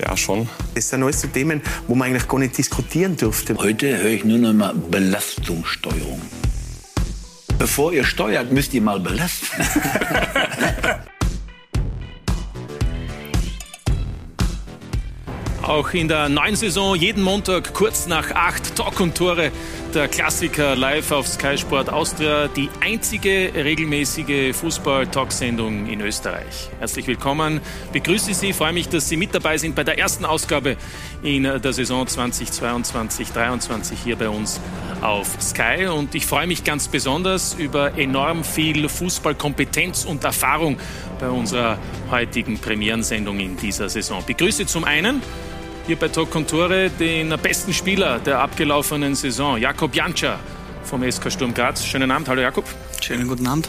Ja, schon. Das sind alles so Themen, wo man eigentlich gar nicht diskutieren dürfte. Heute höre ich nur noch mal Belastungssteuerung. Bevor ihr steuert, müsst ihr mal belasten. Auch in der neuen Saison jeden Montag kurz nach acht Talk und Tore der Klassiker live auf Sky Sport Austria, die einzige regelmäßige Fußball-Talksendung in Österreich. Herzlich willkommen, begrüße Sie, freue mich, dass Sie mit dabei sind bei der ersten Ausgabe in der Saison 2022-23 hier bei uns auf Sky und ich freue mich ganz besonders über enorm viel Fußballkompetenz und Erfahrung bei unserer heutigen Premierensendung in dieser Saison. Begrüße zum einen hier bei Talk Tore den besten Spieler der abgelaufenen Saison, Jakob Janscher vom SK Sturm Graz. Schönen Abend, hallo Jakob. Schönen guten Abend.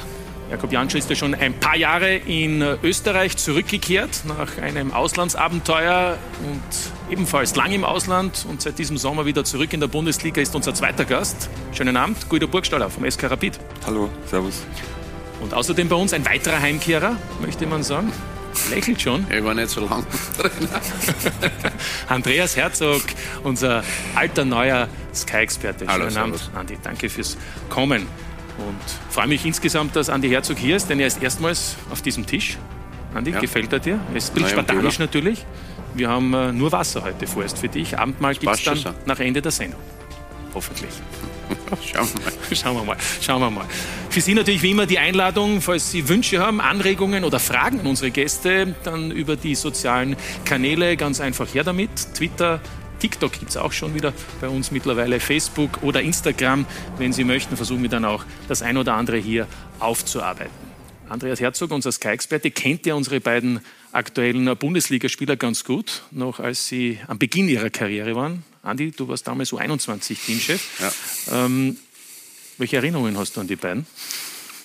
Jakob Janscher ist ja schon ein paar Jahre in Österreich zurückgekehrt nach einem Auslandsabenteuer und ebenfalls lang im Ausland und seit diesem Sommer wieder zurück in der Bundesliga ist unser zweiter Gast. Schönen Abend, Guido Burgstaller vom SK Rapid. Hallo, servus. Und außerdem bei uns ein weiterer Heimkehrer, möchte man sagen. Lächelt schon. Ich war nicht so lang drin. Andreas Herzog, unser alter neuer Sky-Experte. Hallo, Schönen Abend. Andi. Danke fürs Kommen. Und freue mich insgesamt, dass Andi Herzog hier ist, denn er ist erstmals auf diesem Tisch. Andi, Ja. gefällt er dir? Er ist ein bisschen spartanisch natürlich. Wir haben äh, nur Wasser heute vorerst für dich. Abendmahl gibt es dann nach Ende der Sendung. Hoffentlich. Schauen wir mal. Schauen wir mal. Schauen wir mal. Für Sie natürlich wie immer die Einladung, falls Sie Wünsche haben, Anregungen oder Fragen an unsere Gäste, dann über die sozialen Kanäle ganz einfach her damit. Twitter, TikTok gibt es auch schon wieder bei uns mittlerweile, Facebook oder Instagram. Wenn Sie möchten, versuchen wir dann auch das ein oder andere hier aufzuarbeiten. Andreas Herzog, unser Sky-Experte, kennt ja unsere beiden aktuellen Bundesligaspieler ganz gut, noch als sie am Beginn ihrer Karriere waren. Andi, du warst damals U21-Teamchef. Ja. Ähm, welche Erinnerungen hast du an die beiden?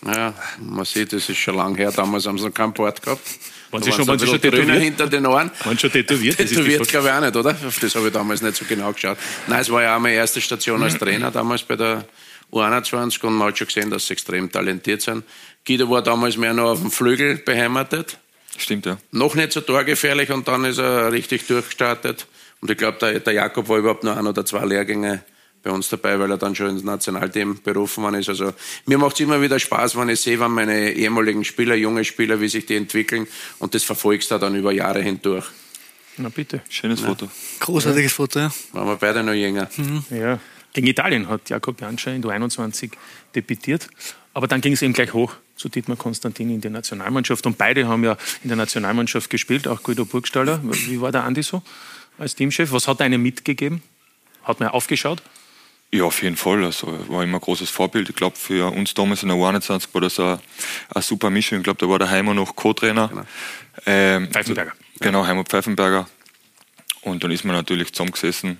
Naja, man sieht, das ist schon lange her. Damals haben sie noch keinen Bart gehabt. Waren sie schon, waren sie schon tätowiert? hinter den Ohren. Waren schon tätowiert? Das ist die Tätowiert glaube ich auch nicht, oder? Auf das habe ich damals nicht so genau geschaut. Nein, es war ja auch meine erste Station als Trainer damals bei der U21 und man hat schon gesehen, dass sie extrem talentiert sind. Guido war damals mehr noch auf dem Flügel beheimatet. Stimmt, ja. Noch nicht so torgefährlich und dann ist er richtig durchgestartet. Und ich glaube, der, der Jakob war überhaupt nur ein oder zwei Lehrgänge bei uns dabei, weil er dann schon ins Nationalteam berufen worden ist. Also mir macht es immer wieder Spaß, wenn ich sehe, wenn meine ehemaligen Spieler, junge Spieler, wie sich die entwickeln und das verfolgst du dann über Jahre hindurch. Na bitte. Schönes Foto. Großartiges Foto, ja. Waren wir beide noch jünger. Ja. Gegen Italien hat Jakob Janscher in der 21 debütiert. Aber dann ging es eben gleich hoch zu Dietmar Konstantin in die Nationalmannschaft. Und beide haben ja in der Nationalmannschaft gespielt, auch Guido Burgstaller. Wie war der Andi so als Teamchef? Was hat er einem mitgegeben? Hat man aufgeschaut? Ja, auf jeden Fall. Also er war immer ein großes Vorbild. Ich glaube, für uns damals in der U21 war das eine, eine super Mischung. Ich glaube, da war der Heimer noch Co-Trainer. Ähm, Pfeifenberger. Genau, Heimer Pfeifenberger. Und dann ist man natürlich zusammengesessen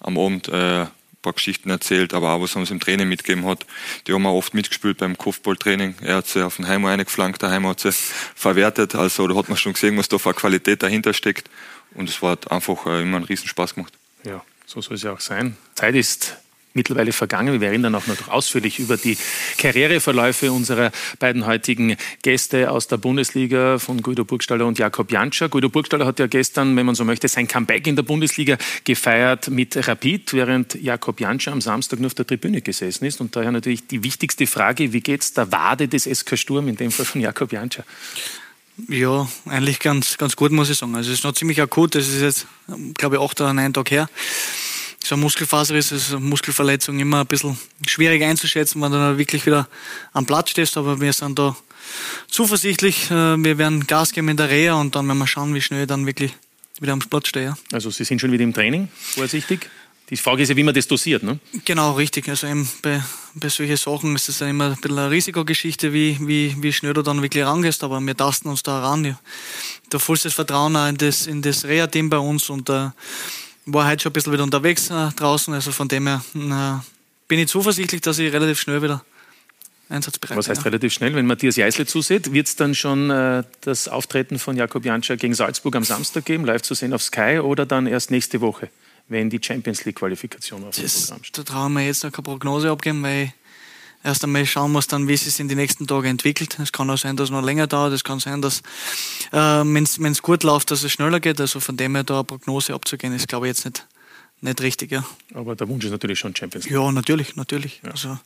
am Abend, äh, ein paar Geschichten erzählt, aber auch was er uns im Training mitgegeben hat. Die haben auch oft mitgespielt beim Kopfballtraining. Er hat sie auf den Heimer eingeflankt, der Heimer hat sie verwertet. Also da hat man schon gesehen, was da für eine Qualität dahinter steckt. Und es hat einfach immer einen Riesenspaß gemacht. Ja, so soll es ja auch sein. Zeit ist mittlerweile vergangen. Wir erinnern auch noch ausführlich über die Karriereverläufe unserer beiden heutigen Gäste aus der Bundesliga von Guido Burgstaller und Jakob Janscher. Guido Burgstaller hat ja gestern, wenn man so möchte, sein Comeback in der Bundesliga gefeiert mit Rapid, während Jakob Janscher am Samstag nur auf der Tribüne gesessen ist. Und daher natürlich die wichtigste Frage, wie geht es der Wade des SK Sturm, in dem Fall von Jakob Janscher? Ja, eigentlich ganz, ganz gut, muss ich sagen. Also es ist noch ziemlich akut. Das ist jetzt, glaube ich, acht oder neun Tage her. So eine Muskelfaser ist, eine Muskelverletzung immer ein bisschen schwierig einzuschätzen, wenn du dann wirklich wieder am Platz stehst. Aber wir sind da zuversichtlich. Äh, Wir werden Gas geben in der Reha und dann werden wir schauen, wie schnell ich dann wirklich wieder am Platz stehe. Also Sie sind schon wieder im Training, vorsichtig. Die Frage ist ja, wie man das dosiert. Ne? Genau, richtig. Also eben bei, bei solchen Sachen ist es ja immer ein bisschen eine Risikogeschichte, wie, wie, wie schnell du dann wirklich rangehst, aber wir tasten uns da ran. Ja. Da vollstes Vertrauen auch in das, in das Reha-Team bei uns und äh, war heute schon ein bisschen wieder unterwegs äh, draußen, also von dem her äh, bin ich zuversichtlich, dass ich relativ schnell wieder einsatzbereit Was heißt bin. relativ schnell? Wenn Matthias Jeißle zusieht, wird es dann schon äh, das Auftreten von Jakob Janscher gegen Salzburg am Samstag geben, live zu sehen auf Sky oder dann erst nächste Woche, wenn die Champions League-Qualifikation auf dem Das, Programm steht? da trauen wir jetzt noch keine Prognose abgeben, weil erst einmal schauen muss, dann, wie es sich in den nächsten Tagen entwickelt. Es kann auch sein, dass es noch länger dauert. Es kann sein, dass, äh, wenn es gut läuft, dass es schneller geht. Also von dem her da eine Prognose abzugehen, ist, glaube ich, jetzt nicht, nicht richtig. Ja, Aber der Wunsch ist natürlich schon Champions League. ja natürlich, natürlich. Also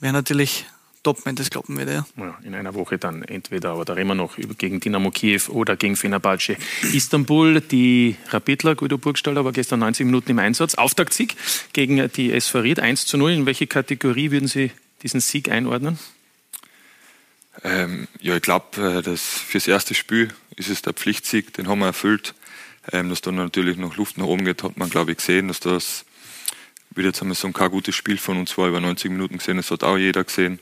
wäre natürlich top, wenn das klappen würde. Ja. Ja, in einer Woche dann entweder, aber da reden wir noch gegen Dynamo Kiew oder gegen Fenerbahce Istanbul. Die Rapidler, Guido Burgstaller, war gestern 90 Minuten im Einsatz. Auftaktsieg gegen die SV Ried 1 zu 0. In welche Kategorie würden Sie diesen Sieg einordnen? Ähm, ja, ich glaube, das fürs erste Spiel ist es der Pflichtsieg, den haben wir erfüllt. Ähm, dass da natürlich noch Luft nach oben geht, hat man, glaube ich, gesehen, dass das, würde jetzt einmal sagen, kein gutes Spiel von uns war, über 90 Minuten gesehen, das hat auch jeder gesehen.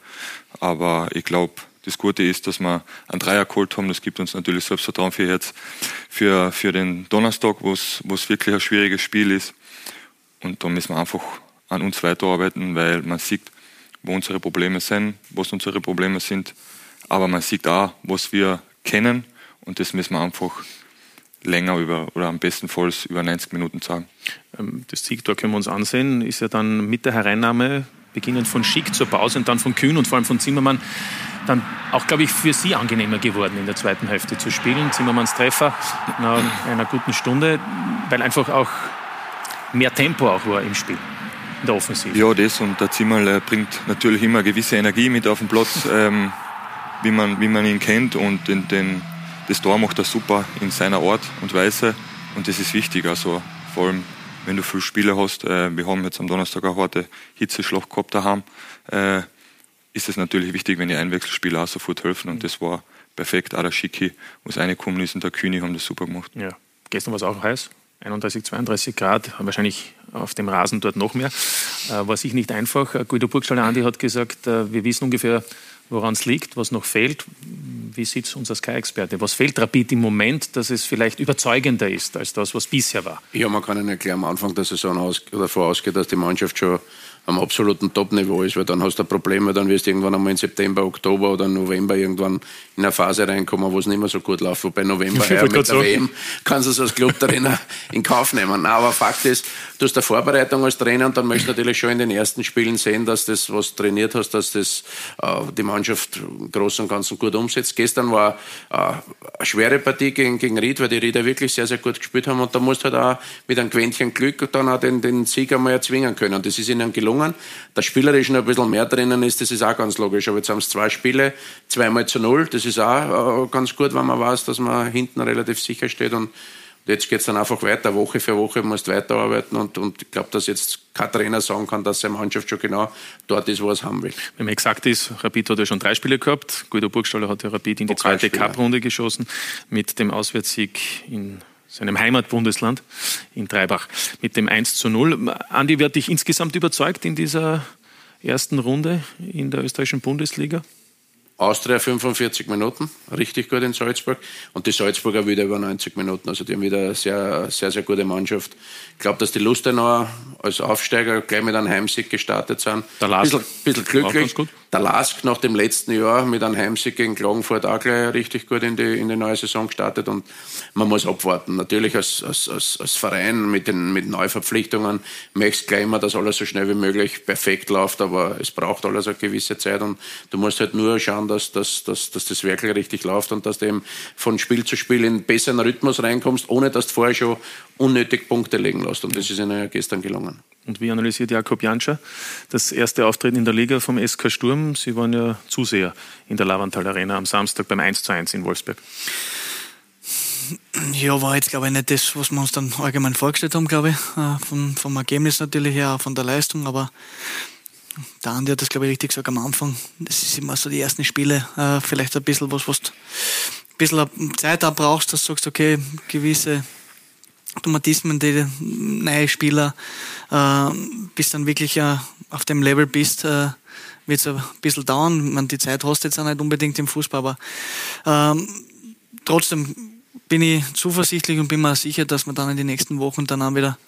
Aber ich glaube, das Gute ist, dass wir einen Dreier geholt haben. Das gibt uns natürlich Selbstvertrauen für jetzt, für, für den Donnerstag, wo es wirklich ein schwieriges Spiel ist. Und da müssen wir einfach an uns weiterarbeiten, weil man sieht, wo unsere Probleme sind, was unsere Probleme sind. Aber man sieht auch, was wir kennen. Und das müssen wir einfach länger über oder am bestenfalls über 90 Minuten sagen. Ähm, Das Siegtor können wir uns ansehen, ist ja dann mit der Hereinnahme, beginnend von Schick zur Pause und dann von Kühn und vor allem von Zimmermann, dann auch, glaube ich, für Sie angenehmer geworden, in der zweiten Hälfte zu spielen. Zimmermanns Treffer nach einer guten Stunde, weil einfach auch mehr Tempo auch war im Spiel, in der Offensive. Ja, das und der Zimmerl bringt natürlich immer gewisse Energie mit auf den Platz, ähm, wie, man, wie man ihn kennt und den, den, das Tor macht er super in seiner Art und Weise und das ist wichtig, also vor allem wenn du viele Spiele hast, äh, wir haben jetzt am Donnerstag eine harte Hitzeschlacht gehabt daheim, äh, ist es natürlich wichtig, wenn die Einwechselspieler auch sofort helfen und das war perfekt, auch der Schicki, was reingekommen ist und der Kühni haben das super gemacht. Ja, gestern war es auch heiß. 31, 32 Grad, wahrscheinlich auf dem Rasen dort noch mehr. Äh, war sich nicht einfach. Äh, Guido Burgstaller Andi hat gesagt, äh, wir wissen ungefähr, woran es liegt, was noch fehlt. Wie sieht es unser Sky-Experte? Was fehlt Rapid im Moment, dass es vielleicht überzeugender ist als das, was bisher war? Ja, man kann Ihnen gleich am Anfang der Saison aus, davor ausgehen, dass die Mannschaft schon am absoluten Top-Niveau ist, weil dann hast du Probleme, dann wirst du irgendwann einmal im September, Oktober oder November irgendwann in eine Phase reinkommen, wo es nicht mehr so gut läuft. Wobei November wollte mit der WM kannst du es als Club Trainer in Kauf nehmen. Aber Fakt ist, du hast eine Vorbereitung als Trainer und dann möchtest du natürlich schon in den ersten Spielen sehen, dass das, was du trainiert hast, dass das äh, die Mannschaft im Großen und Ganzen gut umsetzt. Gestern war äh, eine schwere Partie gegen, gegen Ried, weil die Rieder wirklich sehr, sehr gut gespielt haben und da musst du halt auch mit einem Quäntchen Glück dann auch den, den Sieg einmal erzwingen können. Und das ist ihnen gelungen. Das Spielerisch noch ein bisschen mehr drinnen ist, das ist auch ganz logisch. Aber jetzt haben es zwei Spiele, zweimal zu null. Das ist auch äh, ganz gut, wenn man weiß, dass man hinten relativ sicher steht. Und jetzt geht es dann einfach weiter. Woche für Woche musst du weiterarbeiten. Und, und ich glaube, dass jetzt kein Trainer sagen kann, dass seine Mannschaft schon genau dort ist, wo er es haben will. Wenn man exakt ist, Rapid hat ja schon drei Spiele gehabt. Guido Burgstaller hat ja Rapid in die zweite. Cup-Runde geschossen mit dem Auswärtssieg in seinem Heimatbundesland in Dreibach mit dem 1 zu 0. Andi, wer hat dich insgesamt überzeugt in dieser ersten Runde in der österreichischen Bundesliga? Austria 45 Minuten, richtig gut in Salzburg. Und die Salzburger wieder über 90 Minuten. Also die haben wieder eine sehr, sehr, sehr gute Mannschaft. Ich glaube, dass die Lustenauer als Aufsteiger gleich mit einem Heimsieg gestartet sind. Der Lask bisschen, bisschen war glücklich. Der Lask nach dem letzten Jahr mit einem Heimsieg gegen Klagenfurt auch gleich richtig gut in die, in die neue Saison gestartet. Und man muss abwarten. Natürlich als, als, als, als Verein mit den mit Neuverpflichtungen möchtest gleich immer, dass alles so schnell wie möglich perfekt läuft. Aber es braucht alles eine gewisse Zeit. Und du musst halt nur schauen, dass, dass, dass, dass das wirklich richtig läuft und dass du eben von Spiel zu Spiel in besseren Rhythmus reinkommst, ohne dass du vorher schon unnötig Punkte legen lässt. Und das ist ihnen ja gestern gelungen. Und wie analysiert Jakob Janscher das erste Auftreten in der Liga vom SK Sturm? Sie waren ja Zuseher in der Lavantal Arena am Samstag beim 1 zu 1 in Wolfsburg. Ja, war jetzt, glaube ich, nicht das, was wir uns dann allgemein vorgestellt haben, glaube ich. Äh, Vom, vom Ergebnis natürlich her, auch von der Leistung, aber der Andi hat das, glaube ich, richtig gesagt am Anfang. Das ist immer so die ersten Spiele, äh, vielleicht ein bisschen was, was du ein bisschen Zeit auch brauchst, dass du sagst, okay, gewisse Automatismen, die neue Spieler, äh, bis dann wirklich äh, auf dem Level bist, äh, wird es ein bisschen dauern. Man, die Zeit hast du jetzt auch nicht unbedingt im Fußball, aber ähm, trotzdem bin ich zuversichtlich und bin mir sicher, dass wir dann in den nächsten Wochen dann auch wieder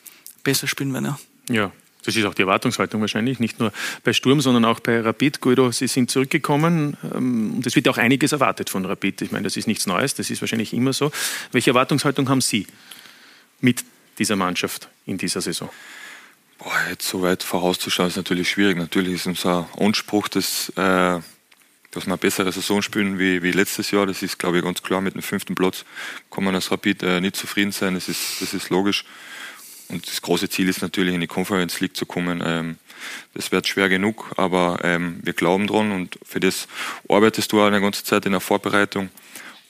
besser spielen werden. Ja. ja. Das ist auch die Erwartungshaltung wahrscheinlich, nicht nur bei Sturm, sondern auch bei Rapid. Guido, Sie sind zurückgekommen ähm, und es wird auch einiges erwartet von Rapid. Ich meine, das ist nichts Neues, das ist wahrscheinlich immer so. Welche Erwartungshaltung haben Sie mit dieser Mannschaft in dieser Saison? Boah, jetzt so weit vorauszuschauen ist natürlich schwierig. Natürlich ist unser Anspruch, dass, äh, dass wir eine bessere Saison spielen wie, wie letztes Jahr. Das ist, glaube ich, ganz klar. Mit dem fünften Platz kann man als Rapid äh, nicht zufrieden sein. Das ist, das ist logisch. Und das große Ziel ist natürlich, in die Conference League zu kommen. Ähm, das wird schwer genug, aber ähm, wir glauben dran und für das arbeitest du auch eine ganze Zeit in der Vorbereitung.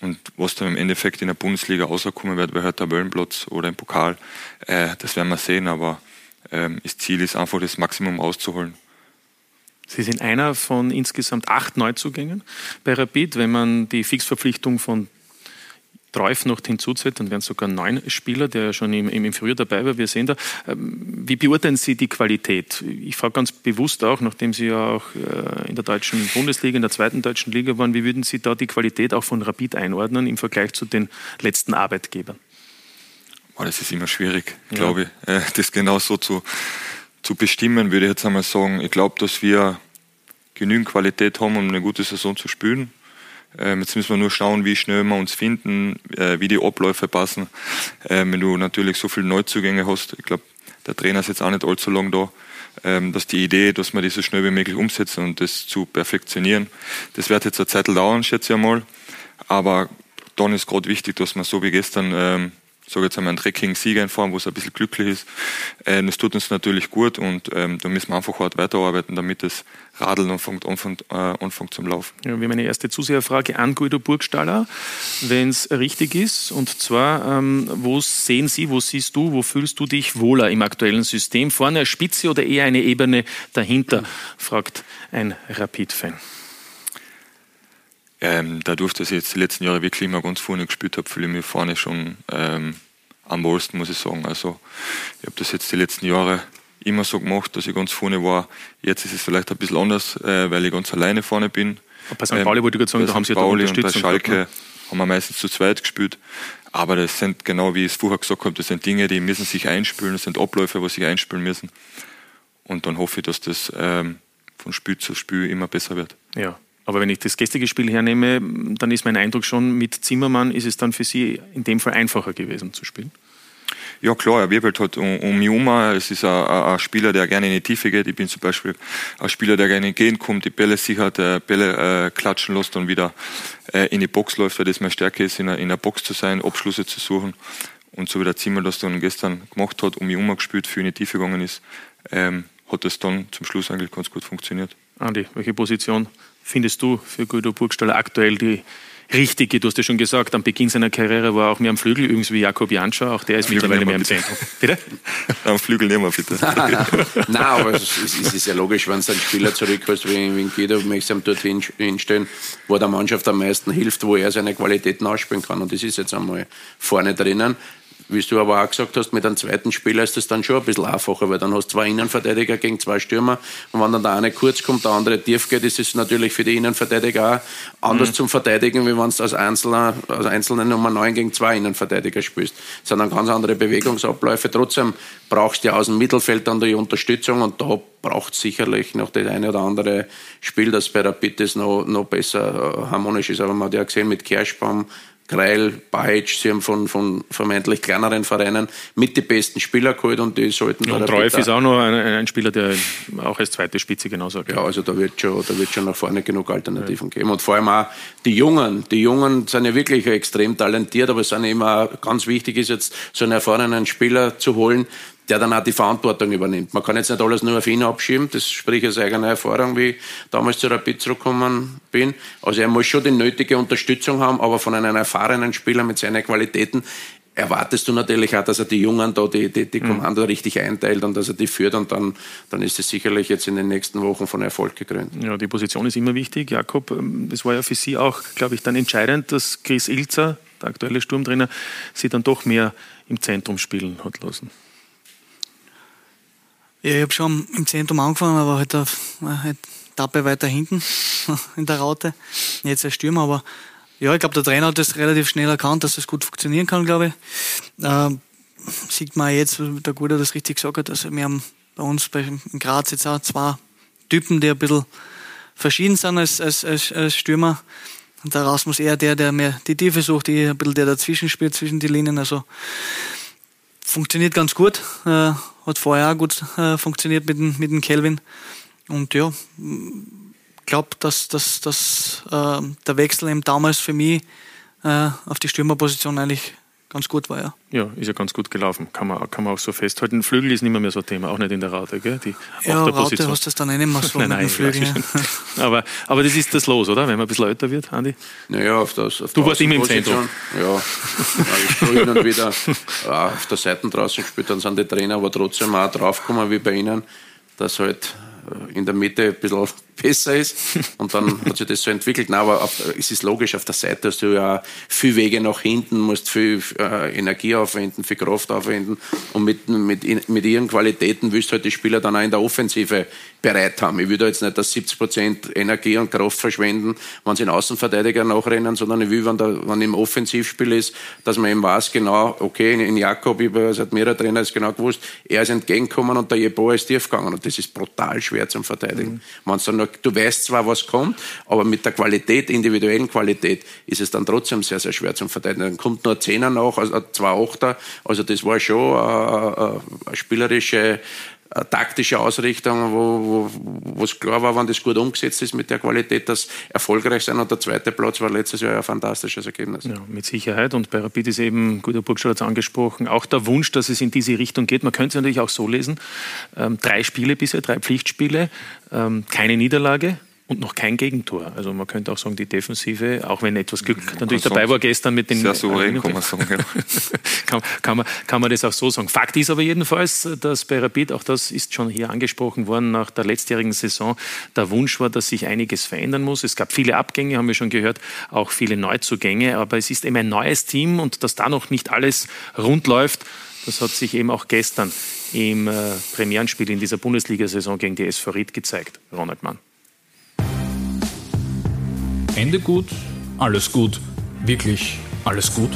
Und was dann im Endeffekt in der Bundesliga rauskommen wird, wer hört Tabellenplatz oder im Pokal, äh, das werden wir sehen. Aber ähm, das Ziel ist einfach, das Maximum rauszuholen. Sie sind einer von insgesamt acht Neuzugängen bei Rapid. Wenn man die Fixverpflichtung von Treuf noch hinzuzählt, dann wären es sogar neun Spieler, der ja schon im, im Frühjahr dabei war. Wir sehen da, ähm, wie beurteilen Sie die Qualität? Ich frage ganz bewusst auch, nachdem Sie ja auch äh, in der deutschen Bundesliga, in der zweiten deutschen Liga waren, wie würden Sie da die Qualität auch von Rapid einordnen im Vergleich zu den letzten Arbeitgebern? das ist immer schwierig, ja. glaube ich, äh, das genau so zu, zu bestimmen, würde ich jetzt einmal sagen. Ich glaube, dass wir genügend Qualität haben, um eine gute Saison zu spielen. Ähm, jetzt müssen wir nur schauen, wie schnell wir uns finden, äh, wie die Abläufe passen. Ähm, wenn du natürlich so viele Neuzugänge hast, ich glaube, der Trainer ist jetzt auch nicht allzu lang da, ähm, dass die Idee, dass wir das so schnell wie möglich umsetzen und das zu perfektionieren, das wird jetzt eine Zeit dauern, schätze ich einmal. Aber dann ist gerade wichtig, dass man so wie gestern sage jetzt einmal, einen dreckigen Sieg einfahren, wo es ein bisschen glücklich ist. Äh, das tut uns natürlich gut und ähm, da müssen wir einfach hart weiterarbeiten, damit das Radeln anfängt, anfängt, äh, anfängt zum Laufen. Ja, wir haben eine erste Zuseherfrage an Guido Burgstaller, wenn es richtig ist. Und zwar, ähm, wo sehen Sie, wo siehst du, wo fühlst du dich wohler im aktuellen System? Vorne eine Spitze oder eher eine Ebene dahinter, fragt ein Rapid-Fan. Ähm, dadurch, dass ich jetzt die letzten Jahre wirklich immer ganz vorne gespielt habe, fühle ich mich vorne schon ähm, am wohlsten, muss ich sagen. Also ich habe das jetzt die letzten Jahre immer so gemacht, dass ich ganz vorne war. Jetzt ist es vielleicht ein bisschen anders, äh, weil ich ganz alleine vorne bin. bei St. Pauli ähm, wollte ich gerade sagen, da haben Sie ja Pauli und bei Schalke gehabt, ne? haben wir meistens zu zweit gespielt. Aber das sind genau wie ich es vorher gesagt habe, das sind Dinge, die müssen sich einspielen, das sind Abläufe, was sich einspielen müssen. Und dann hoffe ich, dass das ähm, von Spiel zu Spiel immer besser wird. Ja, aber wenn ich das gestrige Spiel hernehme, dann ist mein Eindruck schon, mit Zimmermann ist es dann für Sie in dem Fall einfacher gewesen zu spielen. Ja klar, er wirbelt halt um, um um. Es ist ein, ein, Spieler, der gerne in die Tiefe geht. Ich bin zum Beispiel ein Spieler, der gerne gehen kommt, die Bälle sichert, äh, Bälle äh, klatschen lässt und wieder äh, in die Box läuft, weil das meine Stärke ist, in der, in der Box zu sein, Abschlüsse zu suchen. Und so wie der Zimmer das dann gestern gemacht hat, um mich umgespielt, für in die Tiefe gegangen ist, ähm, hat das dann zum Schluss eigentlich ganz gut funktioniert. Andi, welche Position findest du für Guido Burgstaller aktuell die richtige? Du hast ja schon gesagt, am Beginn seiner Karriere war er auch mehr am Flügel, übrigens wie Jakob Janscher, auch der ist Flügel mittlerweile mehr im Zentrum. Bitte? am Flügel nehmen wir bitte. nein, aber es ist, es ist ja logisch, wenn du einen Spieler zurückholst wie, wie Guido, möchtest du ihm dort hinstellen, wo der Mannschaft am meisten hilft, wo er seine Qualitäten ausspielen kann. Und das ist jetzt einmal vorne drinnen wie du aber auch gesagt hast, mit einem zweiten Spieler ist das dann schon ein bisschen einfacher, weil dann hast du zwei Innenverteidiger gegen zwei Stürmer und wenn dann der eine kurz kommt, der andere tief geht, ist es natürlich für die Innenverteidiger auch anders mhm. zum Verteidigen, wie wenn du als einzelner, als einzelne Nummer 9 gegen zwei Innenverteidiger spielst. Das sind dann ganz andere Bewegungsabläufe. Trotzdem brauchst du ja aus dem Mittelfeld dann die Unterstützung und da braucht es sicherlich noch das eine oder andere Spiel, das bei Rapid das noch, noch besser äh, harmonisch ist. Aber man hat ja gesehen mit Kerschbaum, Greil, Bajic, sie haben von, von vermeintlich kleineren Vereinen mit die besten Spieler geholt und die sollten... Ja, und Reuf ist auch noch ein, ein, Spieler, der auch als zweite Spitze genauso Ja, also da wird schon, da wird schon nach vorne genug Alternativen ja. geben. Und vor allem auch die Jungen. Die Jungen sind ja wirklich extrem talentiert, aber es sind immer ganz wichtig ist jetzt, so einen erfahrenen Spieler zu holen, der dann auch die Verantwortung übernimmt. Man kann jetzt nicht alles nur auf ihn abschieben, das spricht aus eigener Erfahrung, wie ich damals zu Rapid zurückgekommen bin. Also er muss schon die nötige Unterstützung haben, aber von einem erfahrenen Spieler mit seinen Qualitäten erwartest du natürlich auch, dass er die Jungen da die, die, die mhm. Kommando mhm. richtig einteilt und dass er die führt und dann, dann ist es sicherlich jetzt in den nächsten Wochen von Erfolg gekrönt. Ja, die Position ist immer wichtig. Jakob, ähm, das war ja für Sie auch, glaube ich, dann entscheidend, dass Chris Ilzer, der aktuelle Sturmtrainer, Sie dann doch mehr im Zentrum spielen hat lassen. Ja, ich habe schon im Zentrum angefangen, aber halt, auf, halt dabei weiter hinten in der Raute. Jetzt als Stürmer, aber ja, ich glaube, der Trainer hat das relativ schnell erkannt, dass das gut funktionieren kann, glaube ich. Äh, sieht man jetzt, der Guter das richtig gesagt hat, also wir haben bei uns bei, in Graz jetzt auch zwei Typen, die ein bisschen verschieden sind als, als, als, als Stürmer. Und der Rasmus eher der, der mehr die Tiefe sucht, ich ein bisschen der dazwischen spielt, zwischen die Linien. Also funktioniert ganz gut. Äh, hat vorher auch gut äh, funktioniert mit dem, mit dem Kelvin. Und ja, glaube, dass, dass, dass äh, der Wechsel eben damals für mich äh, auf die Stürmerposition eigentlich ganz gut war, ja. Ja, ist ja ganz gut gelaufen, kann man, kann man auch so festhalten. Flügel ist nicht mehr, mehr so ein Thema, auch nicht in der Raute, gell? Die ja, Raute hast du das dann nicht mehr so nein, nein, Flügel. Ja. aber, aber das ist das Los, oder? Wenn man ein bisschen älter wird, Andi? Naja, auf das. Auf du warst immer im Zentrum. Ja, ich habe hin und wieder auf der Seite draußen gespielt, dann sind die Trainer aber trotzdem auch draufgekommen, wie bei Ihnen, dass halt in der Mitte ein bisschen besser ist. Und dann hat sich das so entwickelt. Nein, aber auf, es ist logisch, auf der Seite hast du ja viel Wege nach hinten, musst viel äh, Energie aufwenden, viel Kraft aufwenden. Und mit, mit, mit ihren Qualitäten willst du halt die Spieler dann auch in der Offensive bereit haben. Ich will da jetzt nicht dass 70 Prozent Energie und Kraft verschwenden, wenn sie einen Außenverteidiger nachrennen, sondern ich will, wenn, der, wenn im Offensivspiel ist, dass man eben weiß, genau, okay, in Jakob, ich habe seit mehreren Trainer ist genau gewusst, er ist entgegengekommen und der Jeboa ist tief gegangen. Und das ist brutal schwer zum Verteidigen. Mhm. Wenn dann nur du weißt zwar, was kommt, aber mit der Qualität, individuellen Qualität, ist es dann trotzdem sehr, sehr schwer zum Verteidigen. Dann kommt nur Zehner nach, also zwei Achter. Also das war schon eine, eine spielerische eine taktische Ausrichtung, wo, wo es klar war, wenn das gut umgesetzt ist mit der Qualität, dass erfolgreich sein. Und der zweite Platz war letztes Jahr ein fantastisches Ergebnis. Ja, mit Sicherheit. Und bei Rapid ist eben, guter Burgstall hat es angesprochen, auch der Wunsch, dass es in diese Richtung geht. Man könnte es natürlich auch so lesen. Ähm, drei Spiele bisher, drei Pflichtspiele, ähm, keine Niederlage und noch kein Gegentor. Also man könnte auch sagen, die Defensive, auch wenn etwas Glück man natürlich dabei war gestern mit den... Sehr souverän, kann man sagen. Ja. kann, kann, man, kann man das auch so sagen. Fakt ist aber jedenfalls, dass bei Rapid, auch das ist schon hier angesprochen worden, nach der letztjährigen Saison der Wunsch war, dass sich einiges verändern muss. Es gab viele Abgänge, haben wir schon gehört, auch viele Neuzugänge, aber es ist eben ein neues Team und dass da noch nicht alles rund läuft, das hat sich eben auch gestern im äh, Premierenspiel in dieser Bundesliga-Saison gegen die SV Ried gezeigt, Ronald Mann. Ende gut, alles gut, wirklich alles gut.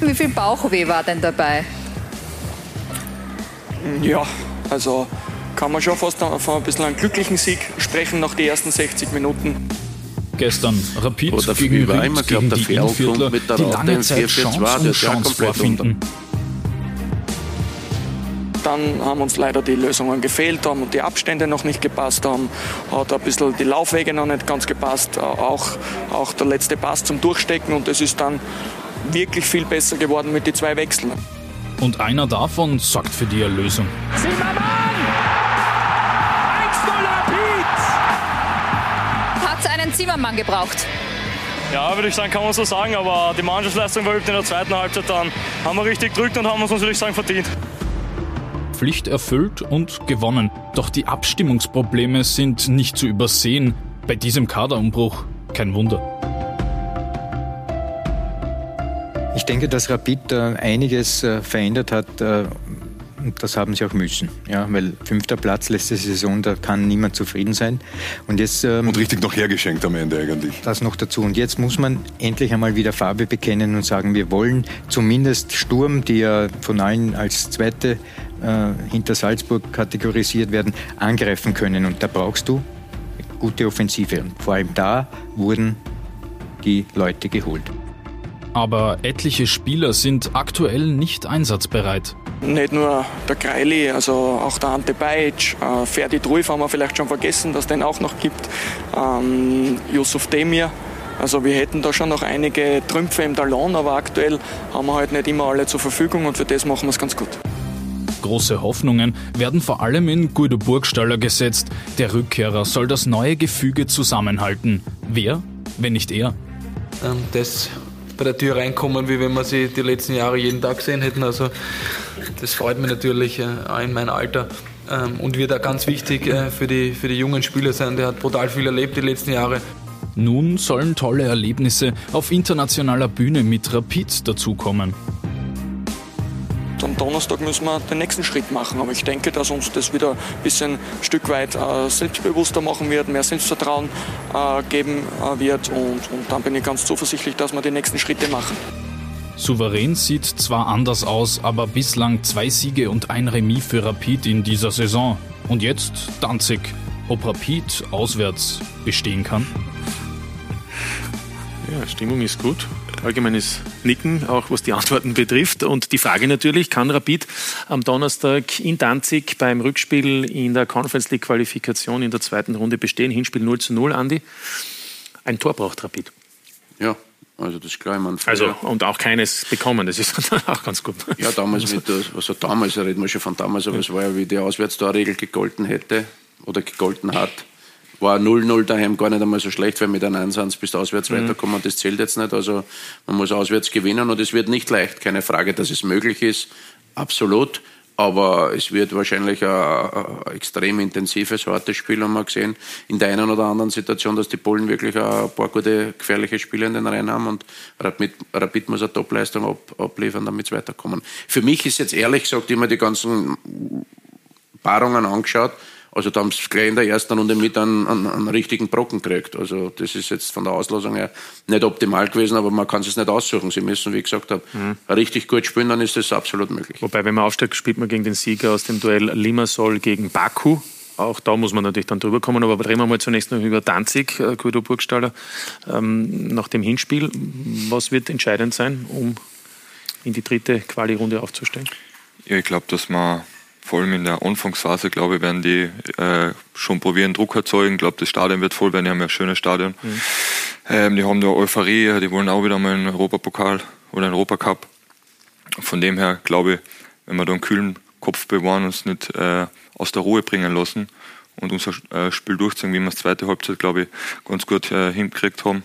Wie viel Bauchweh war denn dabei? Ja, also kann man schon fast von ein bisschen einem glücklichen Sieg sprechen nach den ersten 60 Minuten. Gestern Rapid Oder gegen Ried, gegen die Innviertler, die lange Zeit Chance um Chance vorfinden. Dann haben uns leider die Lösungen gefehlt, haben die Abstände noch nicht gepasst, haben, hat ein bisschen die Laufwege noch nicht ganz gepasst, auch, auch der letzte Pass zum Durchstecken und es ist dann wirklich viel besser geworden mit den zwei Wechseln. Und einer davon sorgt für die Erlösung. Zimmermann! 1-0 Rapid! Hat einen Zimmermann gebraucht? Ja, würde ich sagen, kann man so sagen, aber die Mannschaftsleistung war in der zweiten Halbzeit dann. Haben wir richtig gedrückt und haben uns, würde ich sagen, verdient. Pflicht erfüllt und gewonnen. Doch die Abstimmungsprobleme sind nicht zu übersehen. Bei diesem Kaderumbruch kein Wunder. Ich denke, dass Rapid äh, einiges äh, verändert hat. Äh, das haben sie auch müssen, ja, weil fünfter Platz letzte Saison, da kann niemand zufrieden sein. Und jetzt ähm, und richtig noch hergeschenkt am Ende eigentlich. Das noch dazu. Und jetzt muss man endlich einmal wieder Farbe bekennen und sagen, wir wollen zumindest Sturm, die ja von allen als zweite äh, hinter Salzburg kategorisiert werden, angreifen können. Und da brauchst du gute Offensive. Und vor allem da wurden die Leute geholt. Aber etliche Spieler sind aktuell nicht einsatzbereit. Nicht nur der Greili, also auch der Ante Bajic, äh, Ferdi Truif haben wir vielleicht schon vergessen, dass es den auch noch gibt, ähm, Yusuf Demir. Also wir hätten da schon noch einige Trümpfe im Talon, aber aktuell haben wir halt nicht immer alle zur Verfügung und für das machen wir es ganz gut. Große Hoffnungen werden vor allem in Guido Burgstaller gesetzt. Der Rückkehrer soll das neue Gefüge zusammenhalten. Wer, wenn nicht er? Ähm, das bei der Tür reinkommen, wie wenn wir sie die letzten Jahre jeden Tag gesehen hätten. Also das freut mich natürlich äh, auch in meinem Alter ähm, und wird auch ganz wichtig äh, für die, für die jungen Spieler sein. Der hat brutal viel erlebt die letzten Jahre. Nun sollen tolle Erlebnisse auf internationaler Bühne mit Rapid dazukommen am Donnerstag müssen wir den nächsten Schritt machen. Aber ich denke, dass uns das wieder ein bisschen ein Stück weit äh, selbstbewusster machen wird, mehr Selbstvertrauen äh, geben äh, wird. Und, und dann bin ich ganz zuversichtlich, dass wir die nächsten Schritte machen. Souverän sieht zwar anders aus, aber bislang zwei Siege und ein Remis für Rapid in dieser Saison. Und jetzt Danzig. Ob Rapid auswärts bestehen kann? Ja, Stimmung ist gut. Allgemeines Nicken, auch was die Antworten betrifft. Und die Frage natürlich, kann Rapid am Donnerstag in Danzig beim Rückspiel in der Conference League Qualifikation in der zweiten Runde bestehen? Hinspiel 0 zu 0, Andi. Ein Tor braucht Rapid. Ja, also das ist klar. Ich meine, Also, und auch keines bekommen, das ist auch ganz gut. Ja, damals mit der, also damals, reden wir schon von damals, aber es war ja, wie die Auswärtstorregel gegolten hätte oder gegolten hat, war 0-0 daheim gar nicht einmal so schlecht, weil mit einem 1 bist du auswärts Mhm. weiterkommen und das zählt jetzt nicht. Also man muss auswärts gewinnen und es wird nicht leicht. Keine Frage, dass es möglich ist, absolut. Aber es wird wahrscheinlich ein, ein extrem intensives, hartes Spiel, haben wir gesehen. In der einen oder anderen Situation, dass die Polen wirklich ein paar gute, gefährliche Spiele in den Reihen haben und Rapid, Rapid muss eine Topleistung ab, abliefern, damit sie weiterkommen. Für mich ist jetzt ehrlich gesagt immer die ganzen Paarungen angeschaut. Also da haben sie gleich in der ersten Runde mit einen, einen, einen richtigen Brocken gekriegt. Also das ist jetzt von der Auslosung her nicht optimal gewesen, aber man kann es nicht aussuchen. Sie müssen, wie ich gesagt habe, richtig gut spielen, dann ist das absolut möglich. Wobei, wenn man aufsteigt, spielt man gegen den Sieger aus dem Duell Limassol gegen Baku. Auch da muss man natürlich dann drüber kommen. Aber reden wir mal zunächst noch über Danzig, äh, Guido Burgstaller. Ähm, nach dem Hinspiel, was wird entscheidend sein, um in die dritte Quali-Runde aufzusteigen? Ja, ich glaube, dass man vor allem in der Anfangsphase, glaube ich, werden die äh, schon probieren, Druck erzeugen. Ich glaube, das Stadion wird voll werden. Die haben ja ein schönes Stadion. Ähm, die haben da Euphorie, die wollen auch wieder mal einen Europapokal oder einen Europacup. Von dem her glaube ich, wenn wir da einen kühlen Kopf bewahren, uns nicht äh, aus der Ruhe bringen lassen und unser äh, Spiel durchziehen, wie wir es zweite Halbzeit, glaube ich, ganz gut äh, hingekriegt haben,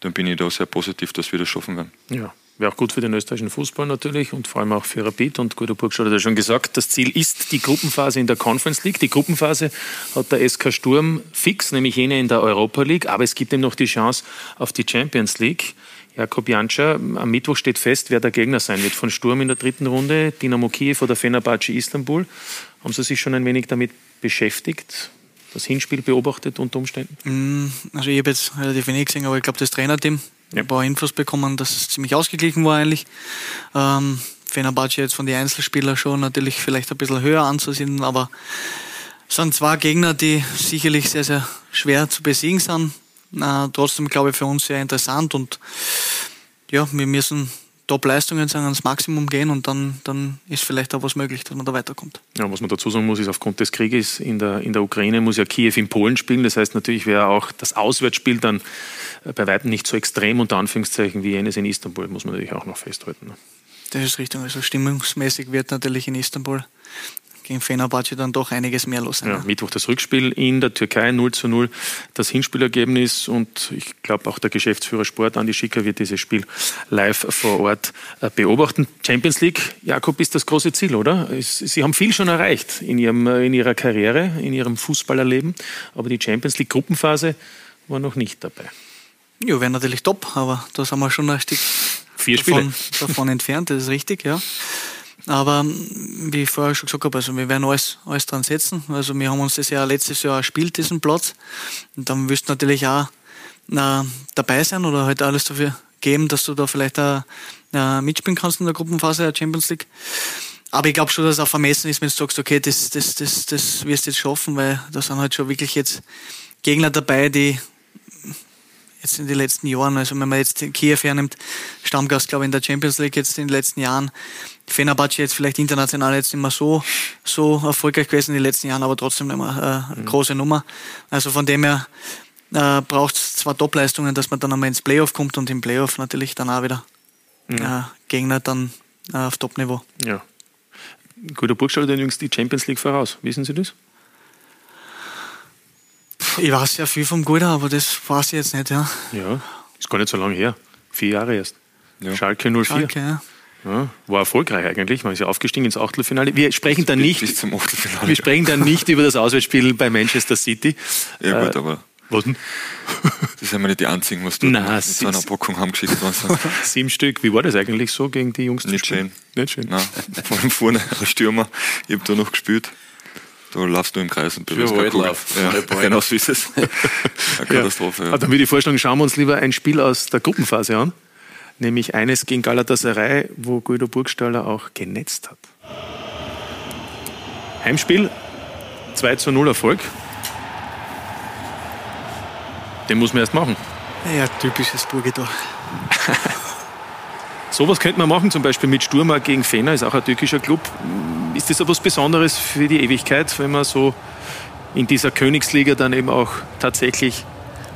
dann bin ich da sehr positiv, dass wir das schaffen werden. Ja, wäre auch gut für den österreichischen Fußball natürlich und vor allem auch für Rapid. Und Guido Burgstaller hat ja schon gesagt, das Ziel ist die Gruppenphase in der Conference League. Die Gruppenphase hat der SK Sturm fix, nämlich jene in der Europa League. Aber es gibt ihm noch die Chance auf die Champions League. Jakob Janscher, am Mittwoch steht fest, wer der Gegner sein wird. Von Sturm in der dritten Runde, Dynamo Kiew oder Fenerbahce Istanbul. Haben Sie sich schon ein wenig damit beschäftigt? Das Hinspiel beobachtet unter Umständen? Mm, Also ich habe jetzt relativ wenig gesehen, aber ich glaube, das Trainerteam ein paar Infos bekommen, dass es ziemlich ausgeglichen war eigentlich. Ähm, Fenerbahce jetzt von den Einzelspielern schon natürlich vielleicht ein bisschen höher anzusehen, aber es sind zwei Gegner, die sicherlich sehr, sehr schwer zu besiegen sind. Äh, trotzdem glaube ich für uns sehr interessant und ja, wir müssen Top-Leistungen sagen, ans Maximum gehen und dann, dann ist vielleicht auch was möglich, dass man da weiterkommt. Ja, was man dazu sagen muss, ist, aufgrund des Krieges in der, in der Ukraine muss ja Kiew in Polen spielen. Das heißt, natürlich wäre auch das Auswärtsspiel dann äh, bei weitem nicht so extrem, unter Anführungszeichen, wie jenes in Istanbul, muss man natürlich auch noch festhalten. ne? Das ist richtig. Also stimmungsmäßig wird natürlich in Istanbul gegen Fenerbahce dann doch einiges mehr los sein. Ja, Mittwoch das Rückspiel in der Türkei 0 zu 0, das Hinspielergebnis und ich glaube auch der Geschäftsführer Sport, Andi Schicker, wird dieses Spiel live vor Ort äh, beobachten. Champions League, Jakob, ist das große Ziel, oder? Sie haben viel schon erreicht in, Ihrem, äh, in Ihrer Karriere, in Ihrem Fußballerleben, aber die Champions League Gruppenphase war noch nicht dabei. Ja, wäre natürlich top, aber da sind wir schon ein Stück Vier davon, davon entfernt, das ist richtig, ja. Aber ähm, wie ich vorher schon gesagt habe, also wir werden alles, alles dran setzen. Also wir haben uns das ja letztes Jahr erspielt, diesen Platz. Und dann wirst du natürlich auch äh, dabei sein oder halt alles dafür geben, dass du da vielleicht auch äh, mitspielen kannst in der Gruppenphase der Champions League. Aber ich glaube schon, dass es auch vermessen ist, wenn du sagst, okay, das, das, das, das wirst du jetzt schaffen, weil da sind halt schon wirklich jetzt Gegner dabei, die jetzt in den letzten Jahren, also wenn man jetzt Kiew hernimmt, Stammgast, glaube ich, in der Champions League jetzt in den letzten Jahren, Fenerbahce jetzt vielleicht international jetzt nicht mehr so, so erfolgreich gewesen in den letzten Jahren, aber trotzdem immer äh, eine große Nummer. Also von dem her äh, braucht es zwar Topleistungen, dass man dann einmal ins Playoff kommt und im Playoff natürlich dann auch wieder Ja. äh, Gegner dann äh, auf Topniveau. Ja. Guter Burgstaller hat übrigens die Champions League voraus. Wissen Sie das? Ich weiß ja viel vom Guter, aber das weiß ich jetzt nicht, ja. Ja, ist gar nicht so lange her. Vier Jahre erst. Schalke 04. Schalke, ja. Ja, war erfolgreich eigentlich. Man ist ja aufgestiegen ins Achtelfinale. Wir sprechen dann nicht, Bis zum Achtelfinale. wir sprechen dann nicht über das Auswärtsspiel bei Manchester City. Ja, gut, Äh, aber. Was denn? Das sind wir nicht die einzigen, was du Nein, mit so einer Packung haben geschickt worden sind. Sieben Stück. Wie war das eigentlich so gegen die Jungs? Nicht schön. Nicht schön. Nein, vor allem vorne ein Stürmer. Ich habe da noch gespielt. Da laufst du im Kreis und berührst keine Kugel. Ja, genau so ist es. Eine Katastrophe. Ja. Ja. Dann würde ich vorschlagen, schauen wir uns lieber ein Spiel aus der Gruppenphase an. nämlich eines gegen Galatasaray, wo Guido Burgstaller auch genetzt hat. Heimspiel, 2 zu 0 Erfolg. Den muss man erst machen. Ja, typisches Burgedor. Sowas könnte man machen, zum Beispiel mit Sturm gegen Fener, ist auch ein türkischer Club. Ist das etwas Besonderes für die Ewigkeit, wenn man so in dieser Königsliga dann eben auch tatsächlich